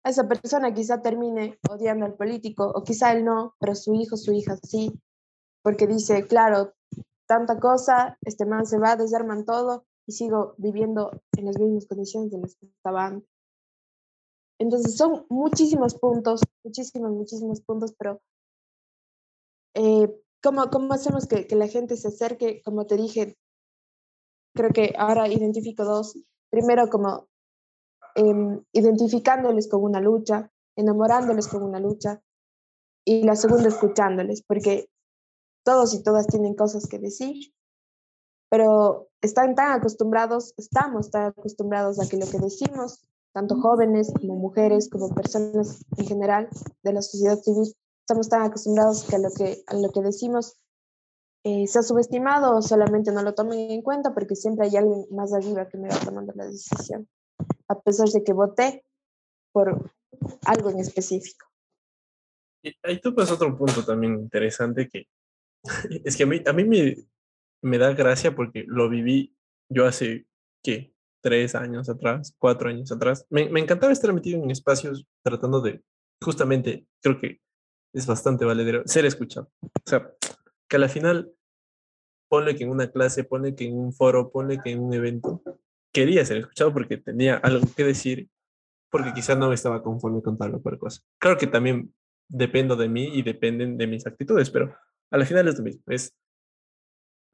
A esa persona quizá termine odiando al político, o quizá él no, pero su hijo, su hija sí, porque dice, claro, tanta cosa, este man se va, desarman todo y sigo viviendo en las mismas condiciones en las que estaba antes. Entonces son muchísimos puntos, muchísimos, muchísimos puntos, pero eh, ¿Cómo, cómo hacemos que, que, la gente se acerque? Como te dije, creo que ahora identifico dos. Primero, como eh, identificándoles con una lucha, enamorándoles con una lucha. Y la segunda, escuchándoles, porque todos y todas tienen cosas que decir, pero están tan acostumbrados, estamos tan acostumbrados a que lo que decimos, tanto jóvenes como mujeres, como personas en general de la sociedad civil, estamos tan acostumbrados que a lo que, a lo que decimos eh, se ha subestimado o solamente no lo tomen en cuenta porque siempre hay alguien más arriba que me va tomando la decisión, a pesar de que voté por algo en específico. Y ahí tú pasas otro punto también interesante que [laughs] es que a mí, a mí me, me da gracia porque lo viví yo hace, ¿qué? Tres años atrás, cuatro años atrás. Me, me encantaba estar metido en espacios tratando de, justamente, creo que es bastante valedero ser escuchado. O sea, que a la final, ponle que en una clase, ponle que en un foro, ponle que en un evento, quería ser escuchado porque tenía algo que decir, porque quizás no estaba conforme con tal o cual cosa. Claro que también dependo de mí y dependen de mis actitudes, pero a la final es lo mismo, es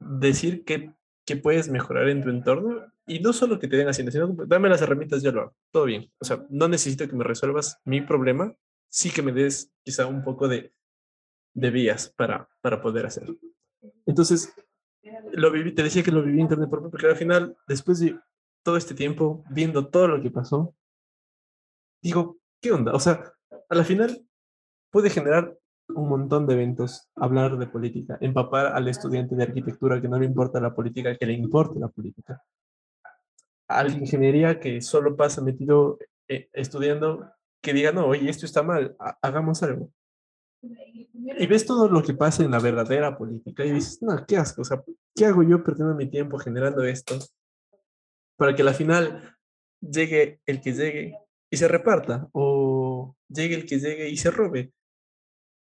decir que, que puedes mejorar en tu entorno y no solo que te den haciendo, sino dame las herramientas, yo lo hago, todo bien. O sea, no necesito que me resuelvas mi problema, sí que me des quizá un poco de, de vías para, para poder hacerlo. Entonces, lo viví, te decía que lo viví en internet porque al final, después de todo este tiempo, viendo todo lo que pasó, digo, ¿qué onda? O sea, a la final puede generar un montón de eventos, hablar de política, empapar al estudiante de arquitectura que no le importa la política, que le importe la política. A la ingeniería que solo pasa metido eh, estudiando que diga, no, oye, esto está mal, hagamos algo. Y ves todo lo que pasa en la verdadera política y dices, no, qué asco, o sea, ¿qué hago yo perdiendo mi tiempo generando esto para que al final llegue el que llegue y se reparta o llegue el que llegue y se robe?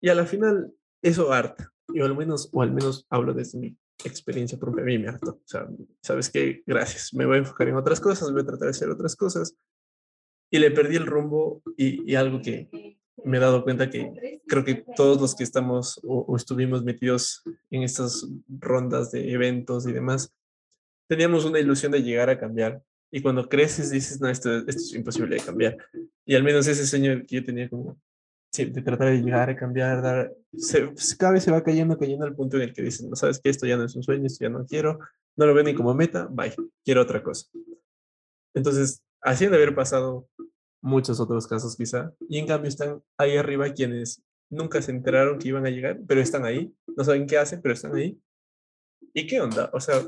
Y a la final eso harta, y al menos, o al menos hablo desde mi experiencia propia, a mí me harto. O sea, ¿sabes qué? Gracias, me voy a enfocar en otras cosas, voy a tratar de hacer otras cosas y le perdí el rumbo y, y, algo que me he dado cuenta que creo que todos los que estamos o, o, estuvimos metidos en estas rondas de eventos y demás, teníamos una ilusión de llegar a cambiar. Y cuando creces dices, no, esto, esto es imposible de cambiar. Y al menos ese sueño que yo tenía como sí, de tratar de llegar a cambiar, dar, se, cada vez se va cayendo, cayendo al punto en el que dices, no sabes que esto ya no es un sueño, esto ya no quiero, no lo veo ni como meta, bye, quiero otra cosa. Entonces, así han de haber pasado muchos otros casos quizá, y en cambio están ahí arriba quienes nunca se enteraron que iban a llegar, pero están ahí, no saben qué hacen, pero están ahí. ¿Y qué onda? O sea,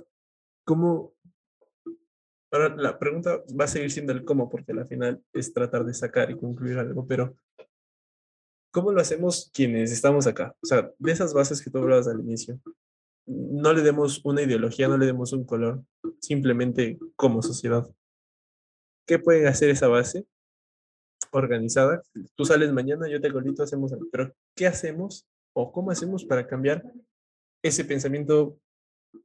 ¿cómo? Ahora la pregunta va a seguir siendo el cómo, porque al final es tratar de sacar y concluir algo, pero ¿cómo lo hacemos quienes estamos acá? O sea, de esas bases que tú hablabas al inicio, no le demos una ideología, no le demos un color, simplemente como sociedad. ¿Qué pueden hacer esa base organizada? Tú sales mañana, yo te golito, hacemos algo. Pero, ¿qué hacemos o cómo hacemos para cambiar ese pensamiento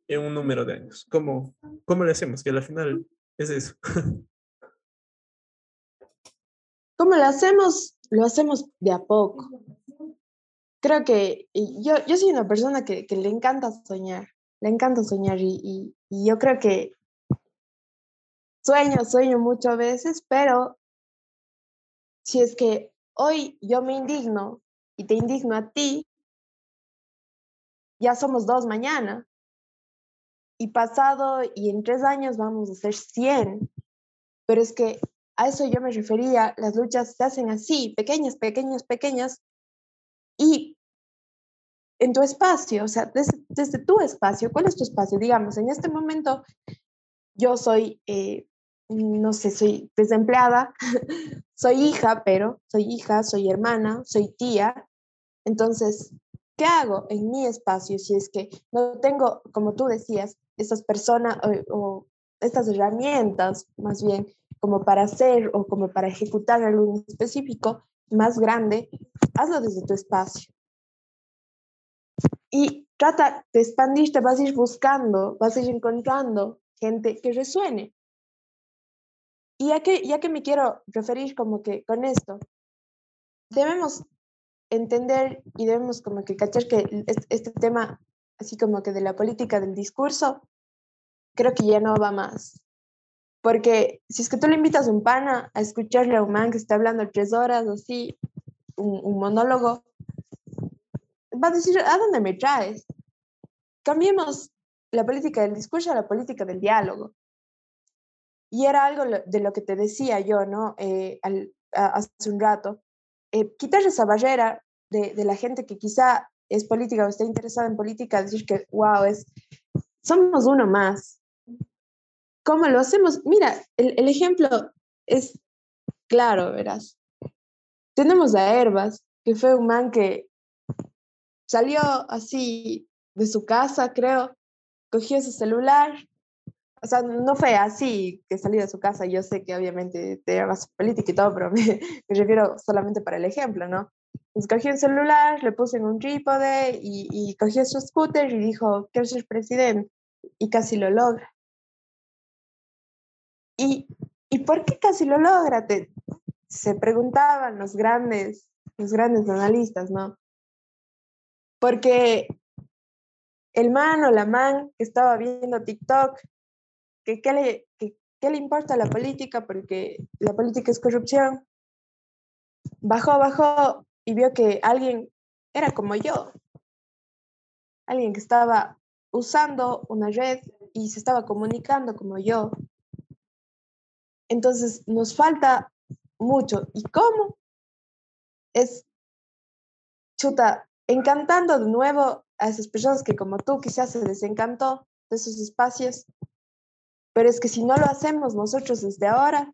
en un número de años? ¿Cómo, cómo le hacemos? Que al final es eso. ¿Cómo lo hacemos? Lo hacemos de a poco. Creo que yo, yo soy una persona que, le encanta soñar, le encanta soñar y, y yo creo que sueño, sueño muchas veces, pero si es que hoy yo me indigno y te indigno a ti, ya somos dos mañana. Y pasado y en tres años vamos a ser 100. Pero es que a eso yo me refería, las luchas se hacen así, pequeñas, pequeñas, pequeñas. Y en tu espacio, o sea, desde, desde tu espacio, ¿cuál es tu espacio? Digamos, en este momento yo soy eh, no sé, soy desempleada, [laughs] soy hija, pero soy hija, soy hermana, soy tía. Entonces, ¿qué hago en mi espacio si es que no tengo, como tú decías, estas personas o, estas herramientas, más bien, como para hacer o como para ejecutar algo específico más grande, hazlo desde tu espacio. Y trata de expandirte, vas a ir buscando, vas a ir encontrando gente que resuene. Y ya que, ya que me quiero referir como que con esto, debemos entender y debemos como que cachar que este, tema, así como que de la política del discurso, creo que ya no va más. Porque si es que tú le invitas a un pana a escucharle a un man que está hablando tres horas, así, un, un monólogo, va a decir, ¿a dónde me traes? Cambiemos la política del discurso a la política del diálogo. Y era algo de lo que te decía yo, ¿no? Eh, hace un rato. Eh, quitar esa barrera de, de, la gente que quizá es política o está interesada en política, decir que, wow, es, somos uno más. ¿Cómo lo hacemos? Mira, el, ejemplo es claro, verás. Tenemos a Herbas, que fue un man que salió así de su casa, creo, cogió su celular, o sea, no fue así que salí de su casa. Yo sé que obviamente te más política y todo, pero [laughs] me, refiero solamente para el ejemplo, ¿no? Pues cogió un celular, le puse en un trípode y, y cogió su scooter y dijo, quiero ser presidente. Y casi lo logra. ¿Y, ¿y por qué casi lo logra? Te, se preguntaban los grandes, los grandes analistas, ¿no? Porque el man o la man que estaba viendo TikTok que qué le, que, le importa la política porque la política es corrupción. Bajó, bajó y vio que alguien era como yo, alguien que estaba usando una red y se estaba comunicando como yo. Entonces nos falta mucho. ¿Y cómo? Es chuta, encantando de nuevo a esas personas que como tú quizás se desencantó de esos espacios pero es que si no lo hacemos nosotros desde ahora,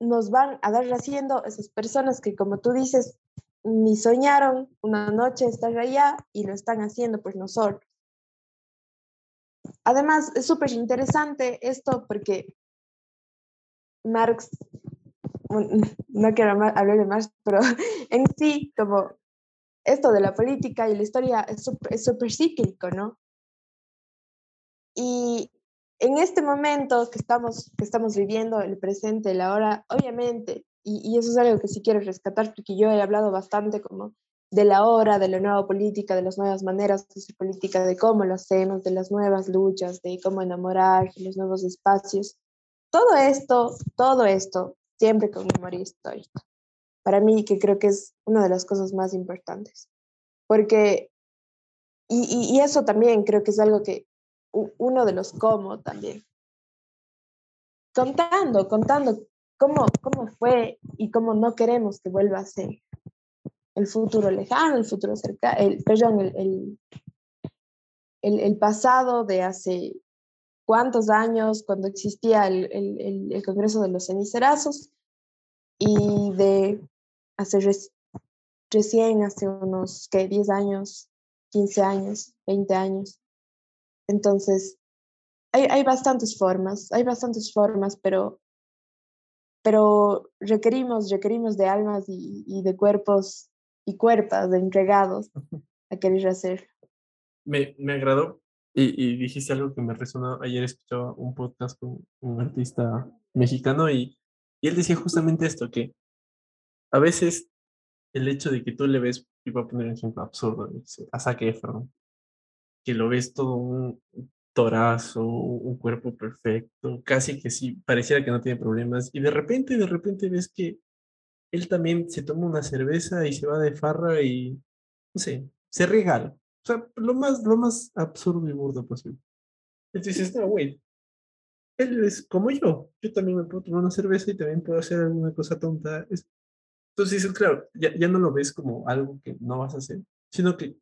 nos van a dar haciendo esas personas que, como tú dices, ni soñaron una noche estar allá y lo están haciendo por nosotros. Además, es súper interesante esto porque Marx, no quiero hablar de Marx, pero [laughs] en sí, como esto de la política y la historia es súper cíclico, ¿no? Y en este momento que estamos, que estamos viviendo, el presente, la hora, obviamente, y, y, eso es algo que sí quiero rescatar porque yo he hablado bastante como de la hora, de la nueva política, de las nuevas maneras de hacer política, de cómo lo hacemos, de las nuevas luchas, de cómo enamorar, de los nuevos espacios. Todo esto, todo esto, siempre con memoria histórica. Para mí, que creo que es una de las cosas más importantes. Porque, y, y, eso también creo que es algo que uno de los cómo también. contando, contando cómo, cómo fue y cómo no queremos que vuelva a ser el futuro lejano, el futuro cercano, perdón, el, el, pasado de hace cuántos años, cuando existía el, el, el Congreso de los Cenicerazos, y de hace recién, hace unos, ¿qué? 10 años, 15 años, 20 años. Entonces, hay, hay bastantes formas, hay bastantes formas, pero pero requerimos, requerimos de almas y, y de cuerpos y cuerpas entregados a querer hacer. Me, me agradó y, y, dijiste algo que me resonó. Ayer escuchaba un podcast con un artista mexicano y, y él decía justamente esto, que a veces el hecho de que tú le ves, y voy a poner un ejemplo absurdo, a Zac Efron, que lo ves todo un, torazo, un cuerpo perfecto, casi que sí, pareciera que no tiene problemas. Y de repente, de repente ves que él también se toma una cerveza y se va de farra y, no sé, se regala. Sea, lo más, lo más absurdo y burdo posible. Entonces, no, güey, él es como yo. Yo también me puedo tomar una cerveza y también puedo hacer alguna cosa tonta. Entonces, claro, ya, ya no lo ves como algo que no vas a hacer, sino que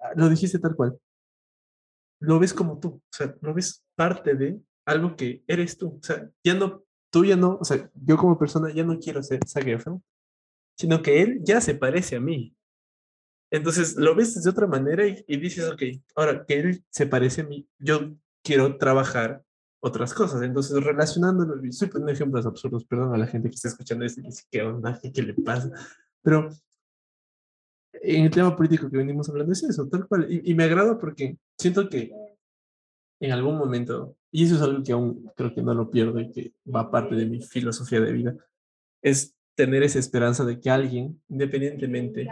ah, lo dijiste tal cual lo ves como tú, o sea, lo ves parte de algo que eres tú, o sea, ya no, tú ya no, o sea, yo como persona ya no quiero ser Zac sino que él ya se parece a mí. Entonces lo ves de otra manera y, dices, ok, ahora que él se parece a mí, yo quiero trabajar otras cosas. Entonces, relacionándolo, estoy poniendo ejemplos absurdos, perdón a la gente que está escuchando esto y dice, ¿qué onda? ¿Qué, le pasa? Pero en el tema político que venimos hablando es eso, tal cual. Y, y, me agrada porque siento que en algún momento, y eso es algo que aún creo que no lo pierdo y que va parte de mi filosofía de vida, es tener esa esperanza de que alguien, independientemente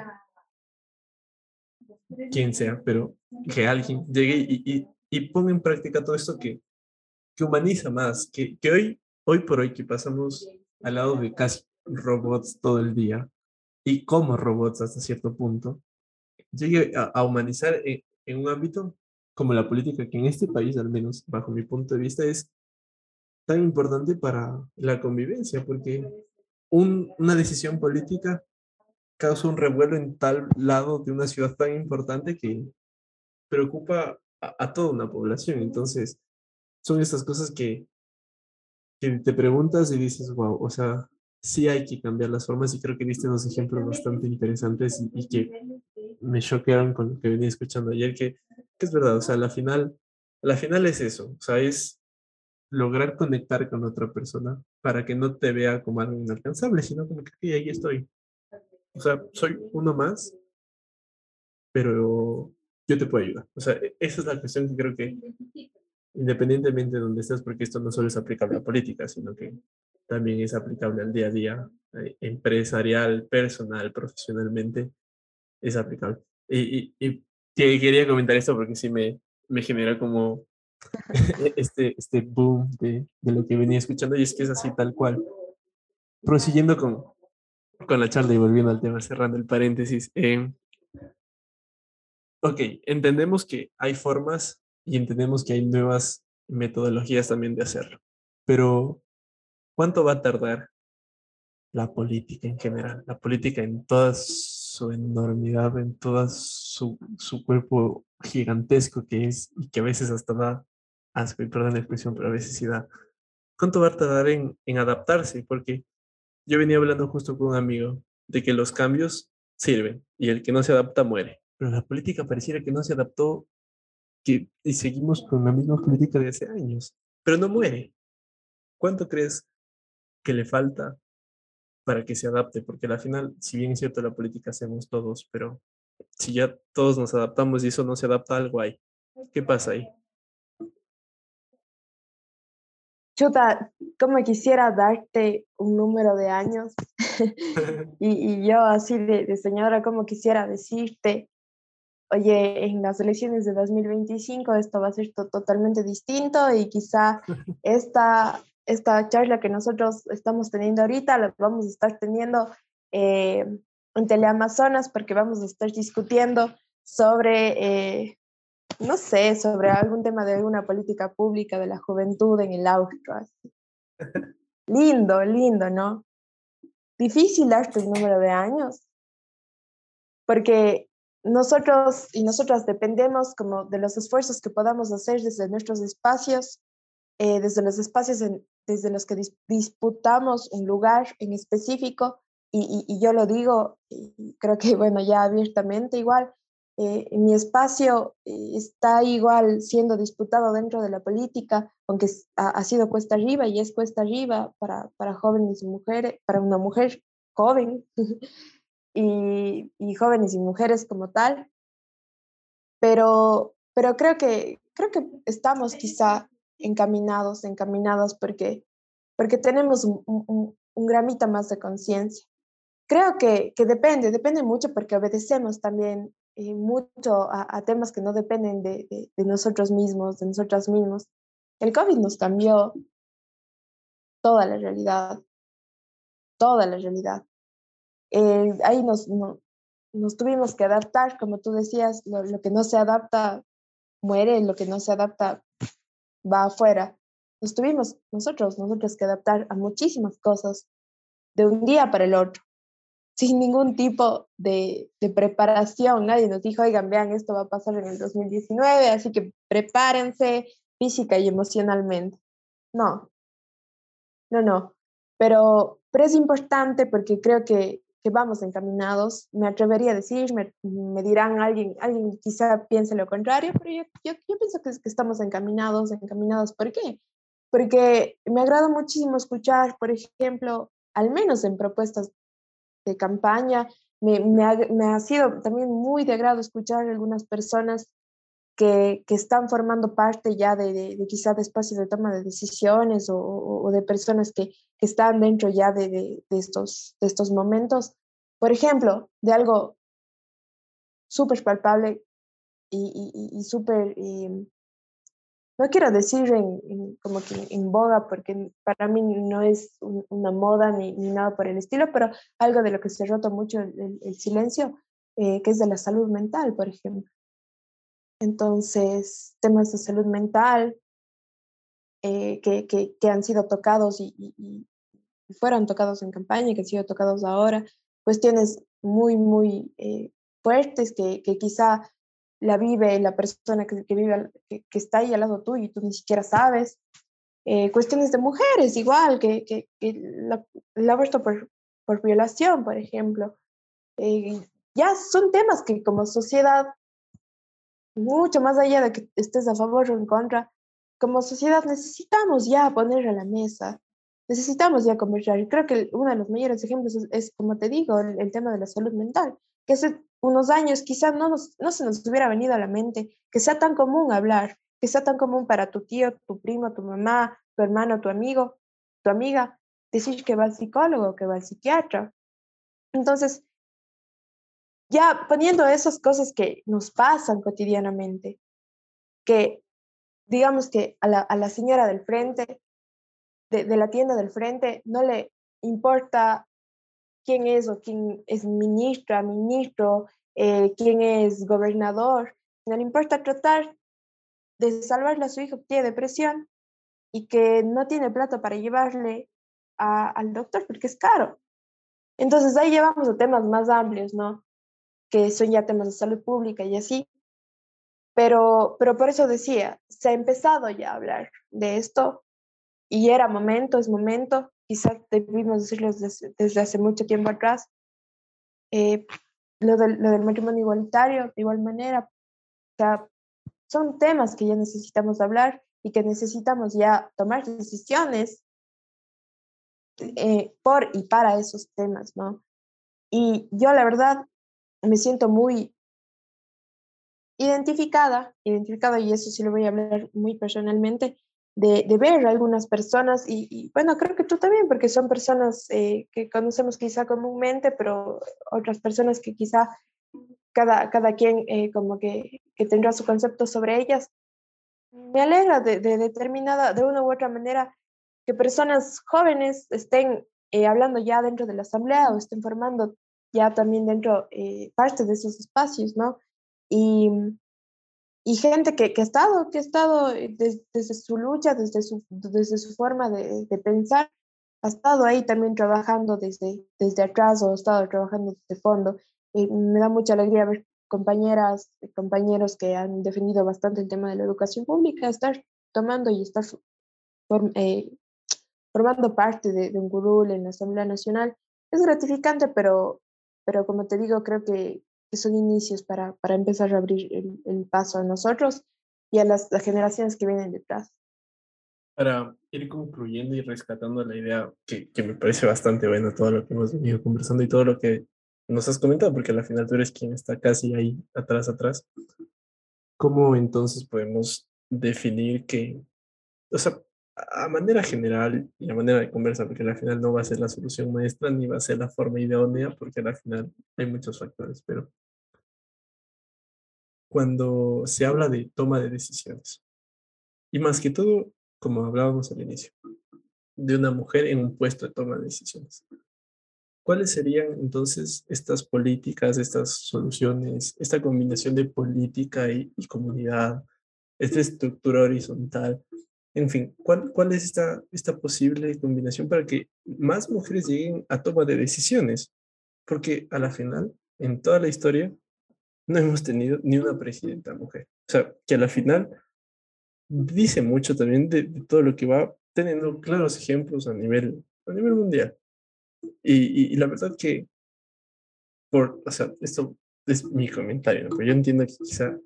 quien sea, pero que alguien llegue y, y, y ponga en práctica todo esto que, que humaniza más, que, que hoy, hoy por hoy que pasamos al lado de casi robots todo el día, y como robots hasta cierto punto, llegue a, humanizar en, en, un ámbito como la política, que en este país, al menos bajo mi punto de vista, es tan importante para la convivencia, porque un, una decisión política causa un revuelo en tal lado de una ciudad tan importante que preocupa a, a toda una población. Entonces, son estas cosas que, que te preguntas y dices, wow, o sea, sí hay que cambiar las formas y creo que diste unos ejemplos bastante interesantes y, que me choquearon con lo que venía escuchando ayer, que, que, es verdad, o sea, la final, la final es eso, o sea, es lograr conectar con otra persona para que no te vea como algo inalcanzable, sino como que ahí estoy. O sea, soy uno más, pero yo te puedo ayudar. O sea, e, esa es la cuestión que creo que independientemente de donde estés, porque esto no solo es aplicable a política, sino que también es aplicable al día a día, eh, empresarial, personal, profesionalmente, es aplicable. Y, y, quería comentar esto porque sí me, me genera como [laughs] este, este boom de, de, lo que venía escuchando y es que es así tal cual. Prosiguiendo con, con la charla y volviendo al tema, cerrando el paréntesis. Eh, ok, entendemos que hay formas y entendemos que hay nuevas metodologías también de hacerlo, pero ¿Cuánto va a tardar la política en general? La política en toda su enormidad, en todo su, su cuerpo gigantesco que es y que a veces hasta da asco, perdón la expresión, pero a veces sí da. ¿Cuánto va a tardar en, en adaptarse? Porque yo venía hablando justo con un amigo de que los cambios sirven y el que no se adapta muere. Pero la política pareciera que no se adaptó que, y seguimos con la misma política de hace años, pero no muere. ¿Cuánto crees que le falta para que se adapte, porque al final, si bien es cierto, la política hacemos todos, pero si ya todos nos adaptamos y eso no se adapta algo ahí, ¿qué pasa ahí? Chuta, como quisiera darte un número de años. [laughs] [laughs] Y, y, yo así de, de, señora, como quisiera decirte, oye, en las elecciones de 2025 esto va a ser totalmente distinto y quizá [laughs] esta esta charla que nosotros estamos teniendo ahorita la vamos a estar teniendo eh, en Teleamazonas porque vamos a estar discutiendo sobre eh, no sé, sobre algún tema de alguna política pública de la juventud en el austro. [laughs] Lindo, lindo, ¿no? Difícil hasta el número de años, porque nosotros y nosotras dependemos como de los esfuerzos que podamos hacer desde nuestros espacios, eh, desde los espacios desde los que disputamos un lugar en específico, y, y, yo lo digo, creo que bueno, ya abiertamente igual, eh, mi espacio eh, está igual siendo disputado dentro de la política, aunque ha, sido cuesta arriba y es cuesta arriba para, para jóvenes y mujeres, para una mujer joven [laughs] y, y, jóvenes y mujeres como tal. Pero, pero creo, que, creo que estamos quizá encaminados, encaminados porque, porque tenemos un, un, un gramita más de conciencia. Creo que, que depende, depende mucho porque obedecemos también eh, mucho a, temas que no dependen de, de, nosotros mismos, de nosotras mismos. El COVID nos cambió toda la realidad, toda la realidad. Eh, ahí nos, nos tuvimos que adaptar, como tú decías, lo, lo, que no se adapta muere, lo que no se adapta va afuera. Nos tuvimos nosotros, nosotros que adaptar a muchísimas cosas de un día para el otro sin ningún tipo de, preparación. Nadie nos dijo, oigan, vean, esto va a pasar en el 2019, así que prepárense física y emocionalmente. No, no, no. Pero, pero es importante porque creo que, que vamos encaminados. Me atrevería a decir, me, me, dirán alguien, alguien quizá piense lo contrario, pero yo, yo, yo pienso que, que estamos encaminados, encaminados. ¿Por qué? Porque me agrada muchísimo escuchar, por ejemplo, al menos en propuestas de campaña. Me, me, ha, sido también muy de agrado escuchar algunas personas que, que están formando parte ya de, de, de, quizá de espacios de toma de decisiones o, de personas que, que, están dentro ya de, de, estos, estos momentos. Por ejemplo, de algo súper palpable y, y, y súper em, no quiero decir como que en boga, porque para mí no es una moda ni, nada por el estilo, pero algo de lo que se rota mucho el, silencio, eh, que es de la salud mental, por ejemplo. Entonces, temas de salud mental eh, que, han sido tocados y, y, y, fueron tocados en campaña, que han sido tocados ahora, cuestiones muy, muy eh, fuertes que quizá la vive la persona que, que vive, que, que, está ahí al lado tuyo y tú ni siquiera sabes. Eh, cuestiones de mujeres, igual, que, que, la, el aborto por, por violación, por ejemplo. Eh, ya son temas que como sociedad, mucho más allá de que estés a favor o en contra, como sociedad necesitamos ya poner a la mesa, necesitamos ya conversar. Y creo que uno de los mayores ejemplos es, como te digo, el, tema de la salud mental, que se unos años quizás no, no se nos hubiera venido a la mente que sea tan común hablar, que sea tan común para tu tío, tu primo, tu mamá, tu hermano, tu amigo, tu amiga, decir que va al psicólogo, que va al psiquiatra. Entonces, ya poniendo esas cosas que nos pasan cotidianamente, que digamos que a la, a la señora del frente, de, la tienda del frente, no le importa quién es o quién es ministra, ministro, eh, quién es gobernador. No le importa tratar de salvarle a su hijo que tiene depresión y que no tiene plata para llevarle a, al doctor porque es caro. Entonces ahí llevamos a temas más amplios, ¿no? Que son ya temas de salud pública y así. Pero, pero por eso decía, se ha empezado ya a hablar de esto y era momento, es momento quizás debimos decirlo desde, desde, hace mucho tiempo atrás. Eh, lo, del, lo del matrimonio igualitario, de igual manera, o sea, son temas que ya necesitamos hablar y que necesitamos ya tomar decisiones eh, por y para esos temas, ¿no? Y yo la verdad me siento muy identificada, identificada, y eso sí lo voy a hablar muy personalmente, de, de ver a algunas personas y, bueno, creo que tú también, porque son personas eh, que conocemos quizá comúnmente, pero otras personas que quizá cada, cada quien eh, como que, que, tendrá su concepto sobre ellas. Me alegra de, de, determinada, de una u otra manera, que personas jóvenes estén eh, hablando ya dentro de la asamblea o estén formando ya también dentro parte de esos espacios, ¿no? Y, y gente que, que, ha estado, que ha estado desde, su lucha, desde su, desde su forma de, de, pensar, ha estado ahí también trabajando desde, desde atrás o ha estado trabajando desde fondo. Y me da mucha alegría ver compañeras y compañeros que han defendido bastante el tema de la educación pública, estar tomando y estar eh, formando parte de, un curul en la Asamblea Nacional. Es gratificante, pero, pero como te digo, creo que, son inicios para, para empezar a abrir el, paso a nosotros y a las, generaciones que vienen detrás. Para ir concluyendo y rescatando la idea que, que me parece bastante bueno todo lo que hemos venido conversando y todo lo que nos has comentado, porque al final tú eres quien está casi ahí atrás, atrás. ¿Cómo entonces podemos definir que, o sea, a manera general y a manera de conversar, porque al final no va a ser la solución maestra ni va a ser la forma idónea, porque al final hay muchos factores, pero cuando se habla de toma de decisiones, y más que todo, como hablábamos al inicio, de una mujer en un puesto de toma de decisiones. ¿Cuáles serían entonces estas políticas, estas soluciones, esta combinación de política y, y comunidad, esta estructura horizontal en fin, ¿cuál, cuál es esta, esta posible combinación para que más mujeres lleguen a toma de decisiones? Porque a la final, en toda la historia, no hemos tenido ni una presidenta mujer. O sea, que a la final dice mucho también de, todo lo que va teniendo claros ejemplos a nivel, a nivel mundial. Y, y, la verdad que, por, o sea, esto es mi comentario, ¿no? yo entiendo que quizá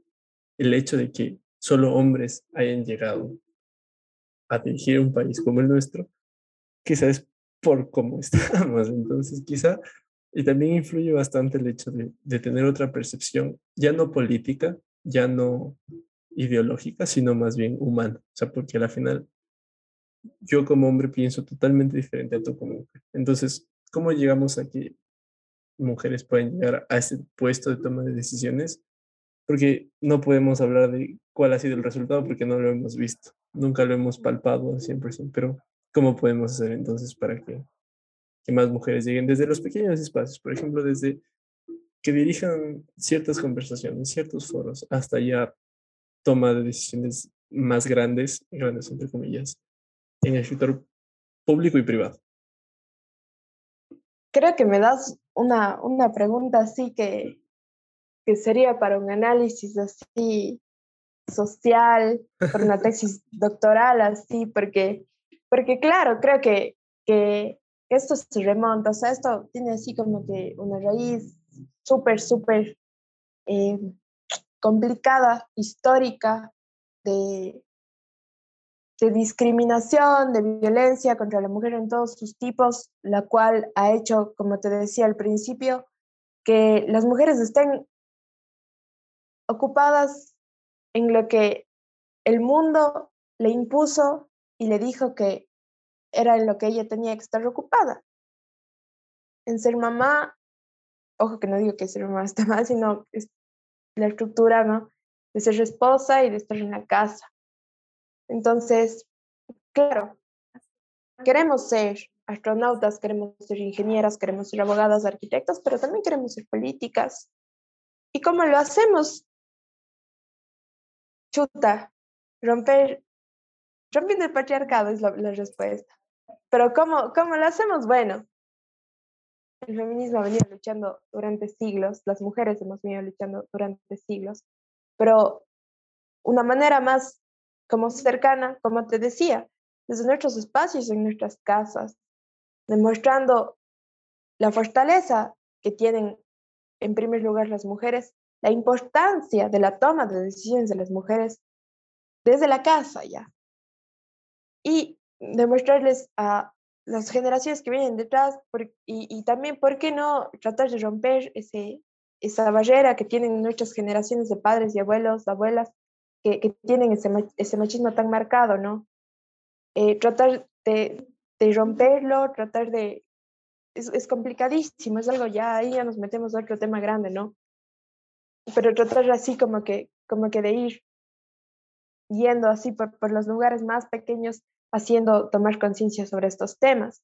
el hecho de que solo hombres hayan llegado a dirigir un país como el nuestro, quizá es por cómo [laughs] estamos. Entonces, quizá, y también influye bastante el hecho de, tener otra percepción, ya no política, ya no ideológica, sino más bien humana. O sea, porque al final yo como hombre pienso totalmente diferente a tú como mujer. Entonces, ¿cómo llegamos a que mujeres pueden llegar a ese puesto de toma de decisiones? Porque no podemos hablar de cuál ha sido el resultado porque no lo hemos visto nunca lo hemos palpado al 100%, pero ¿cómo podemos hacer entonces para que, que más mujeres lleguen desde los pequeños espacios? Por ejemplo, desde que dirijan ciertas conversaciones, ciertos foros, hasta ya toma de decisiones más grandes, grandes entre comillas, en el sector público y privado. Creo que me das una, una pregunta así que, que sería para un análisis así social, por una tesis [laughs] doctoral, así, porque, porque claro, creo que, que esto se remonta, o sea, esto tiene así como que una raíz súper, súper eh, complicada, histórica, de, de discriminación, de violencia contra la mujer en todos sus tipos, la cual ha hecho, como te decía al principio, que las mujeres estén ocupadas en lo que el mundo le impuso y le dijo que era en lo que ella tenía que estar ocupada. En ser mamá, ojo que no digo que ser mamá [laughs] está mal, sino la estructura, ¿no? De ser esposa y de estar en la casa. Entonces, claro, queremos ser astronautas, queremos ser ingenieras, queremos ser abogadas, arquitectas, pero también queremos ser políticas. ¿Y cómo lo hacemos? Chuta, romper, rompiendo el patriarcado es la, respuesta. Pero ¿cómo, ¿cómo lo hacemos? Bueno, el feminismo ha venido luchando durante siglos, las mujeres hemos venido luchando durante siglos, pero una manera más como cercana, como te decía, desde nuestros espacios, en nuestras casas, demostrando la fortaleza que tienen en primer lugar las mujeres la importancia de la toma de decisiones de las mujeres desde la casa ya. Y demostrarles a las generaciones que vienen detrás y, también, ¿por qué no tratar de romper ese, esa barrera que tienen nuestras generaciones de padres y abuelos, abuelas, que, que tienen ese, ese, machismo tan marcado, ¿no? Eh, tratar de, de, romperlo, tratar de... Es, es, complicadísimo, es algo ya, ahí ya nos metemos a otro tema grande, ¿no? Pero tratar así como que, como que de ir yendo así por, por los lugares más pequeños, haciendo tomar conciencia sobre estos temas.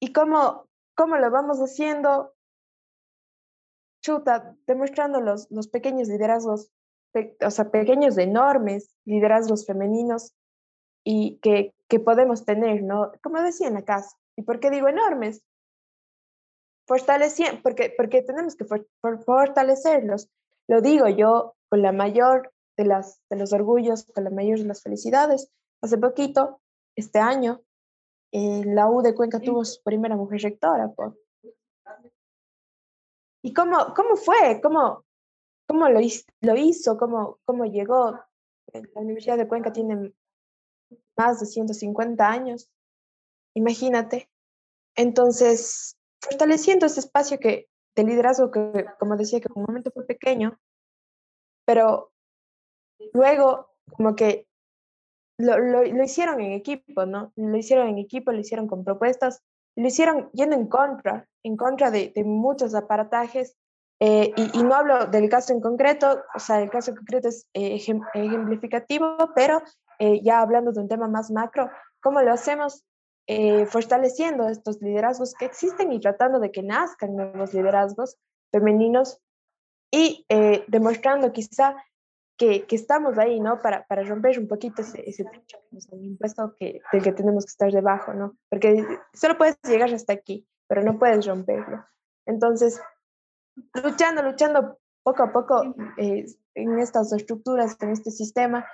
¿Y cómo, cómo lo vamos haciendo? Chuta, demostrando los, los pequeños liderazgos o sea, pequeños, enormes liderazgos femeninos y que, que podemos tener, ¿no? Como decía en la. ¿Y por qué digo enormes? Fortaleciendo, porque, porque tenemos que fortalecerlos. Lo digo yo con la mayor de, las, de los orgullos, con la mayor de las felicidades. Hace poquito, este año, la U de Cuenca tuvo su primera mujer rectora. ¿Y cómo, cómo fue? ¿Cómo, cómo lo, lo hizo? ¿Cómo, ¿Cómo llegó? La Universidad de Cuenca tiene más de 150 años. Imagínate. Entonces, fortaleciendo ese espacio que, de liderazgo que, como decía, que en un momento fue pequeño, pero luego como que lo, lo, lo, hicieron en equipo, ¿no? Lo hicieron en equipo, lo hicieron con propuestas, lo hicieron yendo en contra, en contra de, de muchos aparatajes. Eh, y, y, no hablo del caso en concreto, o sea, el caso en concreto es eh, ejemplificativo, pero eh, ya hablando de un tema más macro, ¿cómo lo hacemos? Eh, fortaleciendo estos liderazgos que existen y tratando de que nazcan nuevos liderazgos femeninos y eh, demostrando quizá que, que, estamos ahí, ¿no? Para, para romper un poquito ese, ese techo que nos han impuesto que, del que tenemos que estar debajo, ¿no? Porque solo puedes llegar hasta aquí, pero no puedes romperlo. Entonces, luchando, luchando poco a poco eh, en estas estructuras, en este sistema,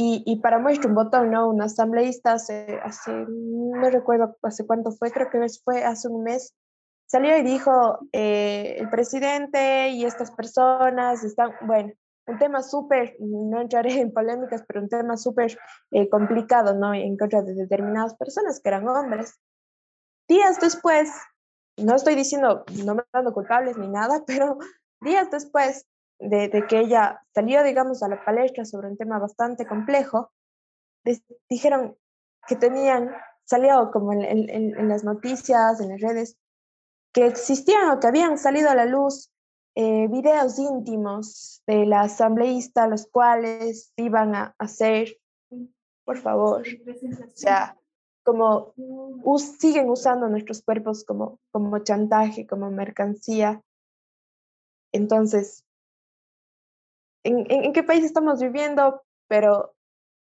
y, y, para muestra un botón, ¿no? Un asambleísta hace, hace, no recuerdo hace cuánto fue, creo que fue hace un mes, salió y dijo, eh, el presidente y estas personas están, bueno, un tema súper, no entraré en polémicas, pero un tema súper eh, complicado, ¿no? En contra de determinadas personas que eran hombres. Días después, no estoy diciendo, no me dando culpables ni nada, [laughs] pero días después de, que ella salió, digamos, a la palestra sobre un tema bastante complejo, dijeron que tenían, salió como en, en, las noticias, en las redes, que existían o que habían salido a la luz eh, videos íntimos de la asambleísta, los cuales iban a hacer, por favor, o sea, como siguen usando nuestros cuerpos como, como chantaje, como mercancía. Entonces, en, qué país estamos viviendo, pero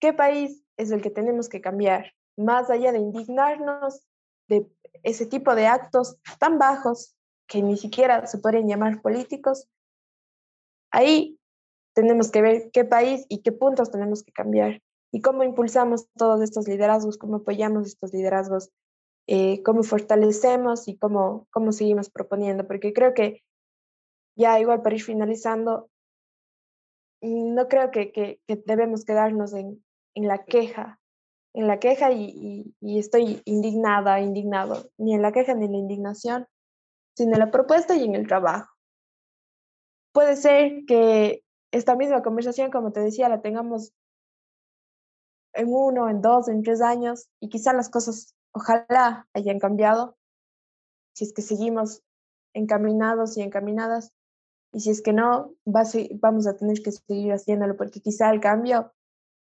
qué país es el que tenemos que cambiar, más allá de indignarnos de ese tipo de actos tan bajos que ni siquiera se podrían llamar políticos. Ahí tenemos que ver qué país y qué puntos tenemos que cambiar y cómo impulsamos todos estos liderazgos, cómo apoyamos estos liderazgos, eh, cómo fortalecemos y cómo, cómo seguimos proponiendo, porque creo que ya igual para ir finalizando, no creo que, que, debemos quedarnos en, en, la queja, en la queja y, y, estoy indignada, indignado, ni en la queja ni en la indignación, sino en la propuesta y en el trabajo. Puede ser que esta misma conversación, como te decía, la tengamos en uno, en dos, en tres años y quizá las cosas ojalá hayan cambiado si es que seguimos encaminados y encaminadas y si es que no, vamos a tener que seguir haciéndolo porque quizá el cambio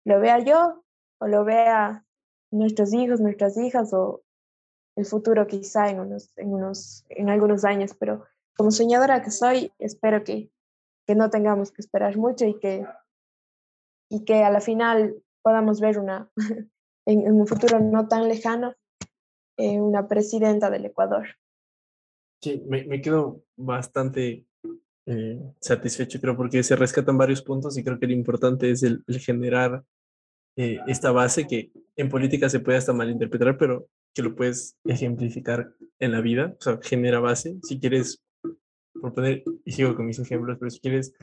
lo vea yo o lo vea nuestros hijos, nuestras hijas o el futuro quizá en, unos, en, unos, en algunos años. Pero como soñadora que soy, espero que, que no tengamos que esperar mucho y que, y que a la final podamos ver una, [laughs] en, un futuro no tan lejano, eh, una presidenta del Ecuador. Sí, me, me quedo bastante eh, satisfecho, creo, porque se rescatan varios puntos y creo que lo importante es el, generar eh, esta base que en política se puede hasta malinterpretar, pero que lo puedes ejemplificar en la vida, o sea, genera base. Si quieres, por poner, y sigo con mis ejemplos, pero si quieres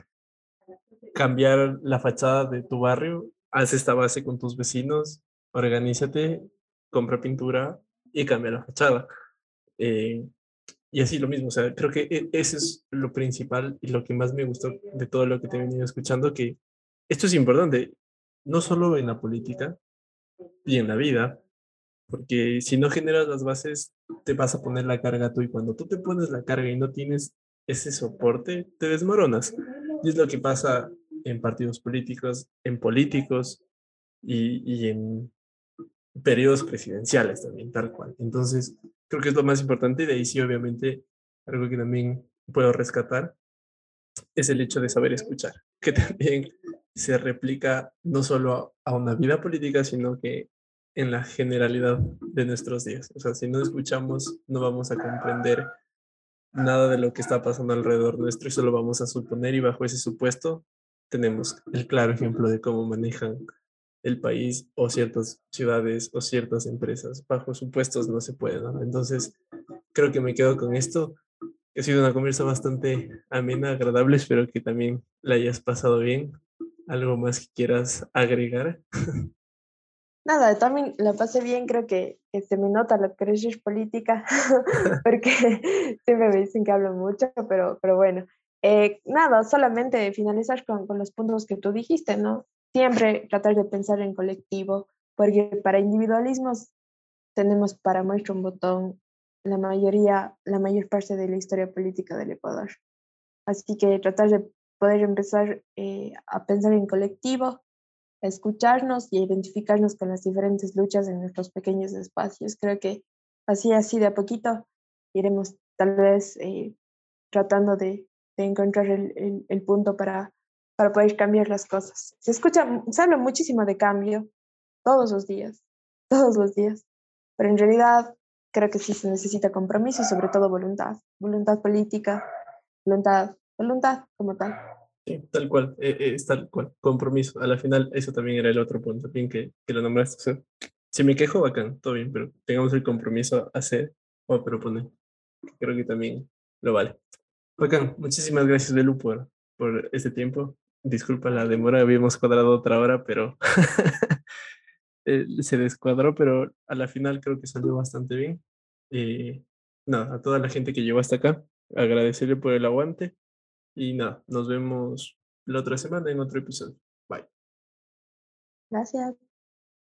cambiar la fachada de tu barrio, haz esta base con tus vecinos, organízate, compra pintura y cambia la fachada. Eh, y así lo mismo, o sea, creo que e, eso es lo principal y lo que más me gustó de todo lo que te he venido escuchando, que esto es importante, no solo en la política y en la vida, porque si no generas las bases, te vas a poner la carga tú y cuando tú te pones la carga y no tienes ese soporte, te desmoronas. Y es lo que pasa en partidos políticos, en políticos y, y en periodos presidenciales también, tal cual. Entonces, creo que es lo más importante. De ahí sí, obviamente, algo que también puedo rescatar es el hecho de saber escuchar, que [laughs] también se replica no solo a una vida política, sino que en la generalidad de nuestros días. O sea, si no escuchamos, no vamos a comprender nada de lo que está pasando alrededor nuestro y solo vamos a suponer y bajo ese supuesto tenemos el claro ejemplo de cómo manejan el país o ciertas ciudades o ciertas empresas. Bajo supuestos no se puede, ¿no? Entonces, creo que me quedo con esto. Ha sido una conversa bastante amena, agradable. Espero que también la hayas pasado bien. ¿Algo más que quieras agregar? [laughs] Nada, también la pasé bien, creo que, se me nota la crisis política, [laughs] porque [laughs] siempre me dicen que hablo mucho, pero, pero bueno. Eh, nada, solamente finalizar con, con los puntos que tú dijiste, ¿no? Siempre tratar de pensar en colectivo, porque para individualismos tenemos para muestra un botón la mayoría, la mayor parte de la historia política del Ecuador. Así que tratar de poder empezar eh, a pensar en colectivo, a escucharnos y a identificarnos con las diferentes luchas en nuestros pequeños espacios. Creo que así, así de a poquito iremos tal vez eh, tratando de, encontrar el, punto para, para poder cambiar las cosas. Se escucha, se habla muchísimo de cambio todos los días, [laughs] todos los días, pero en realidad creo que sí se necesita compromiso y sobre todo voluntad, voluntad política, voluntad, voluntad como tal. Sí, tal cual, eh, eh, es tal cual, compromiso. A la final, eso también era el otro punto, bien que, que lo nombraste. si me quejo, bacán, todo bien, pero tengamos el compromiso a hacer o a proponer. Creo que también lo vale. Bacán, muchísimas gracias, Belu, por, por este tiempo. Disculpa la demora, habíamos cuadrado otra hora, pero [laughs] Eh, se descuadró, pero a la final creo que salió bastante bien. y nada, a toda la gente que llegó hasta acá, agradecerle por el aguante. Y nada, nos vemos la otra semana en otro episodio. Bye. Gracias.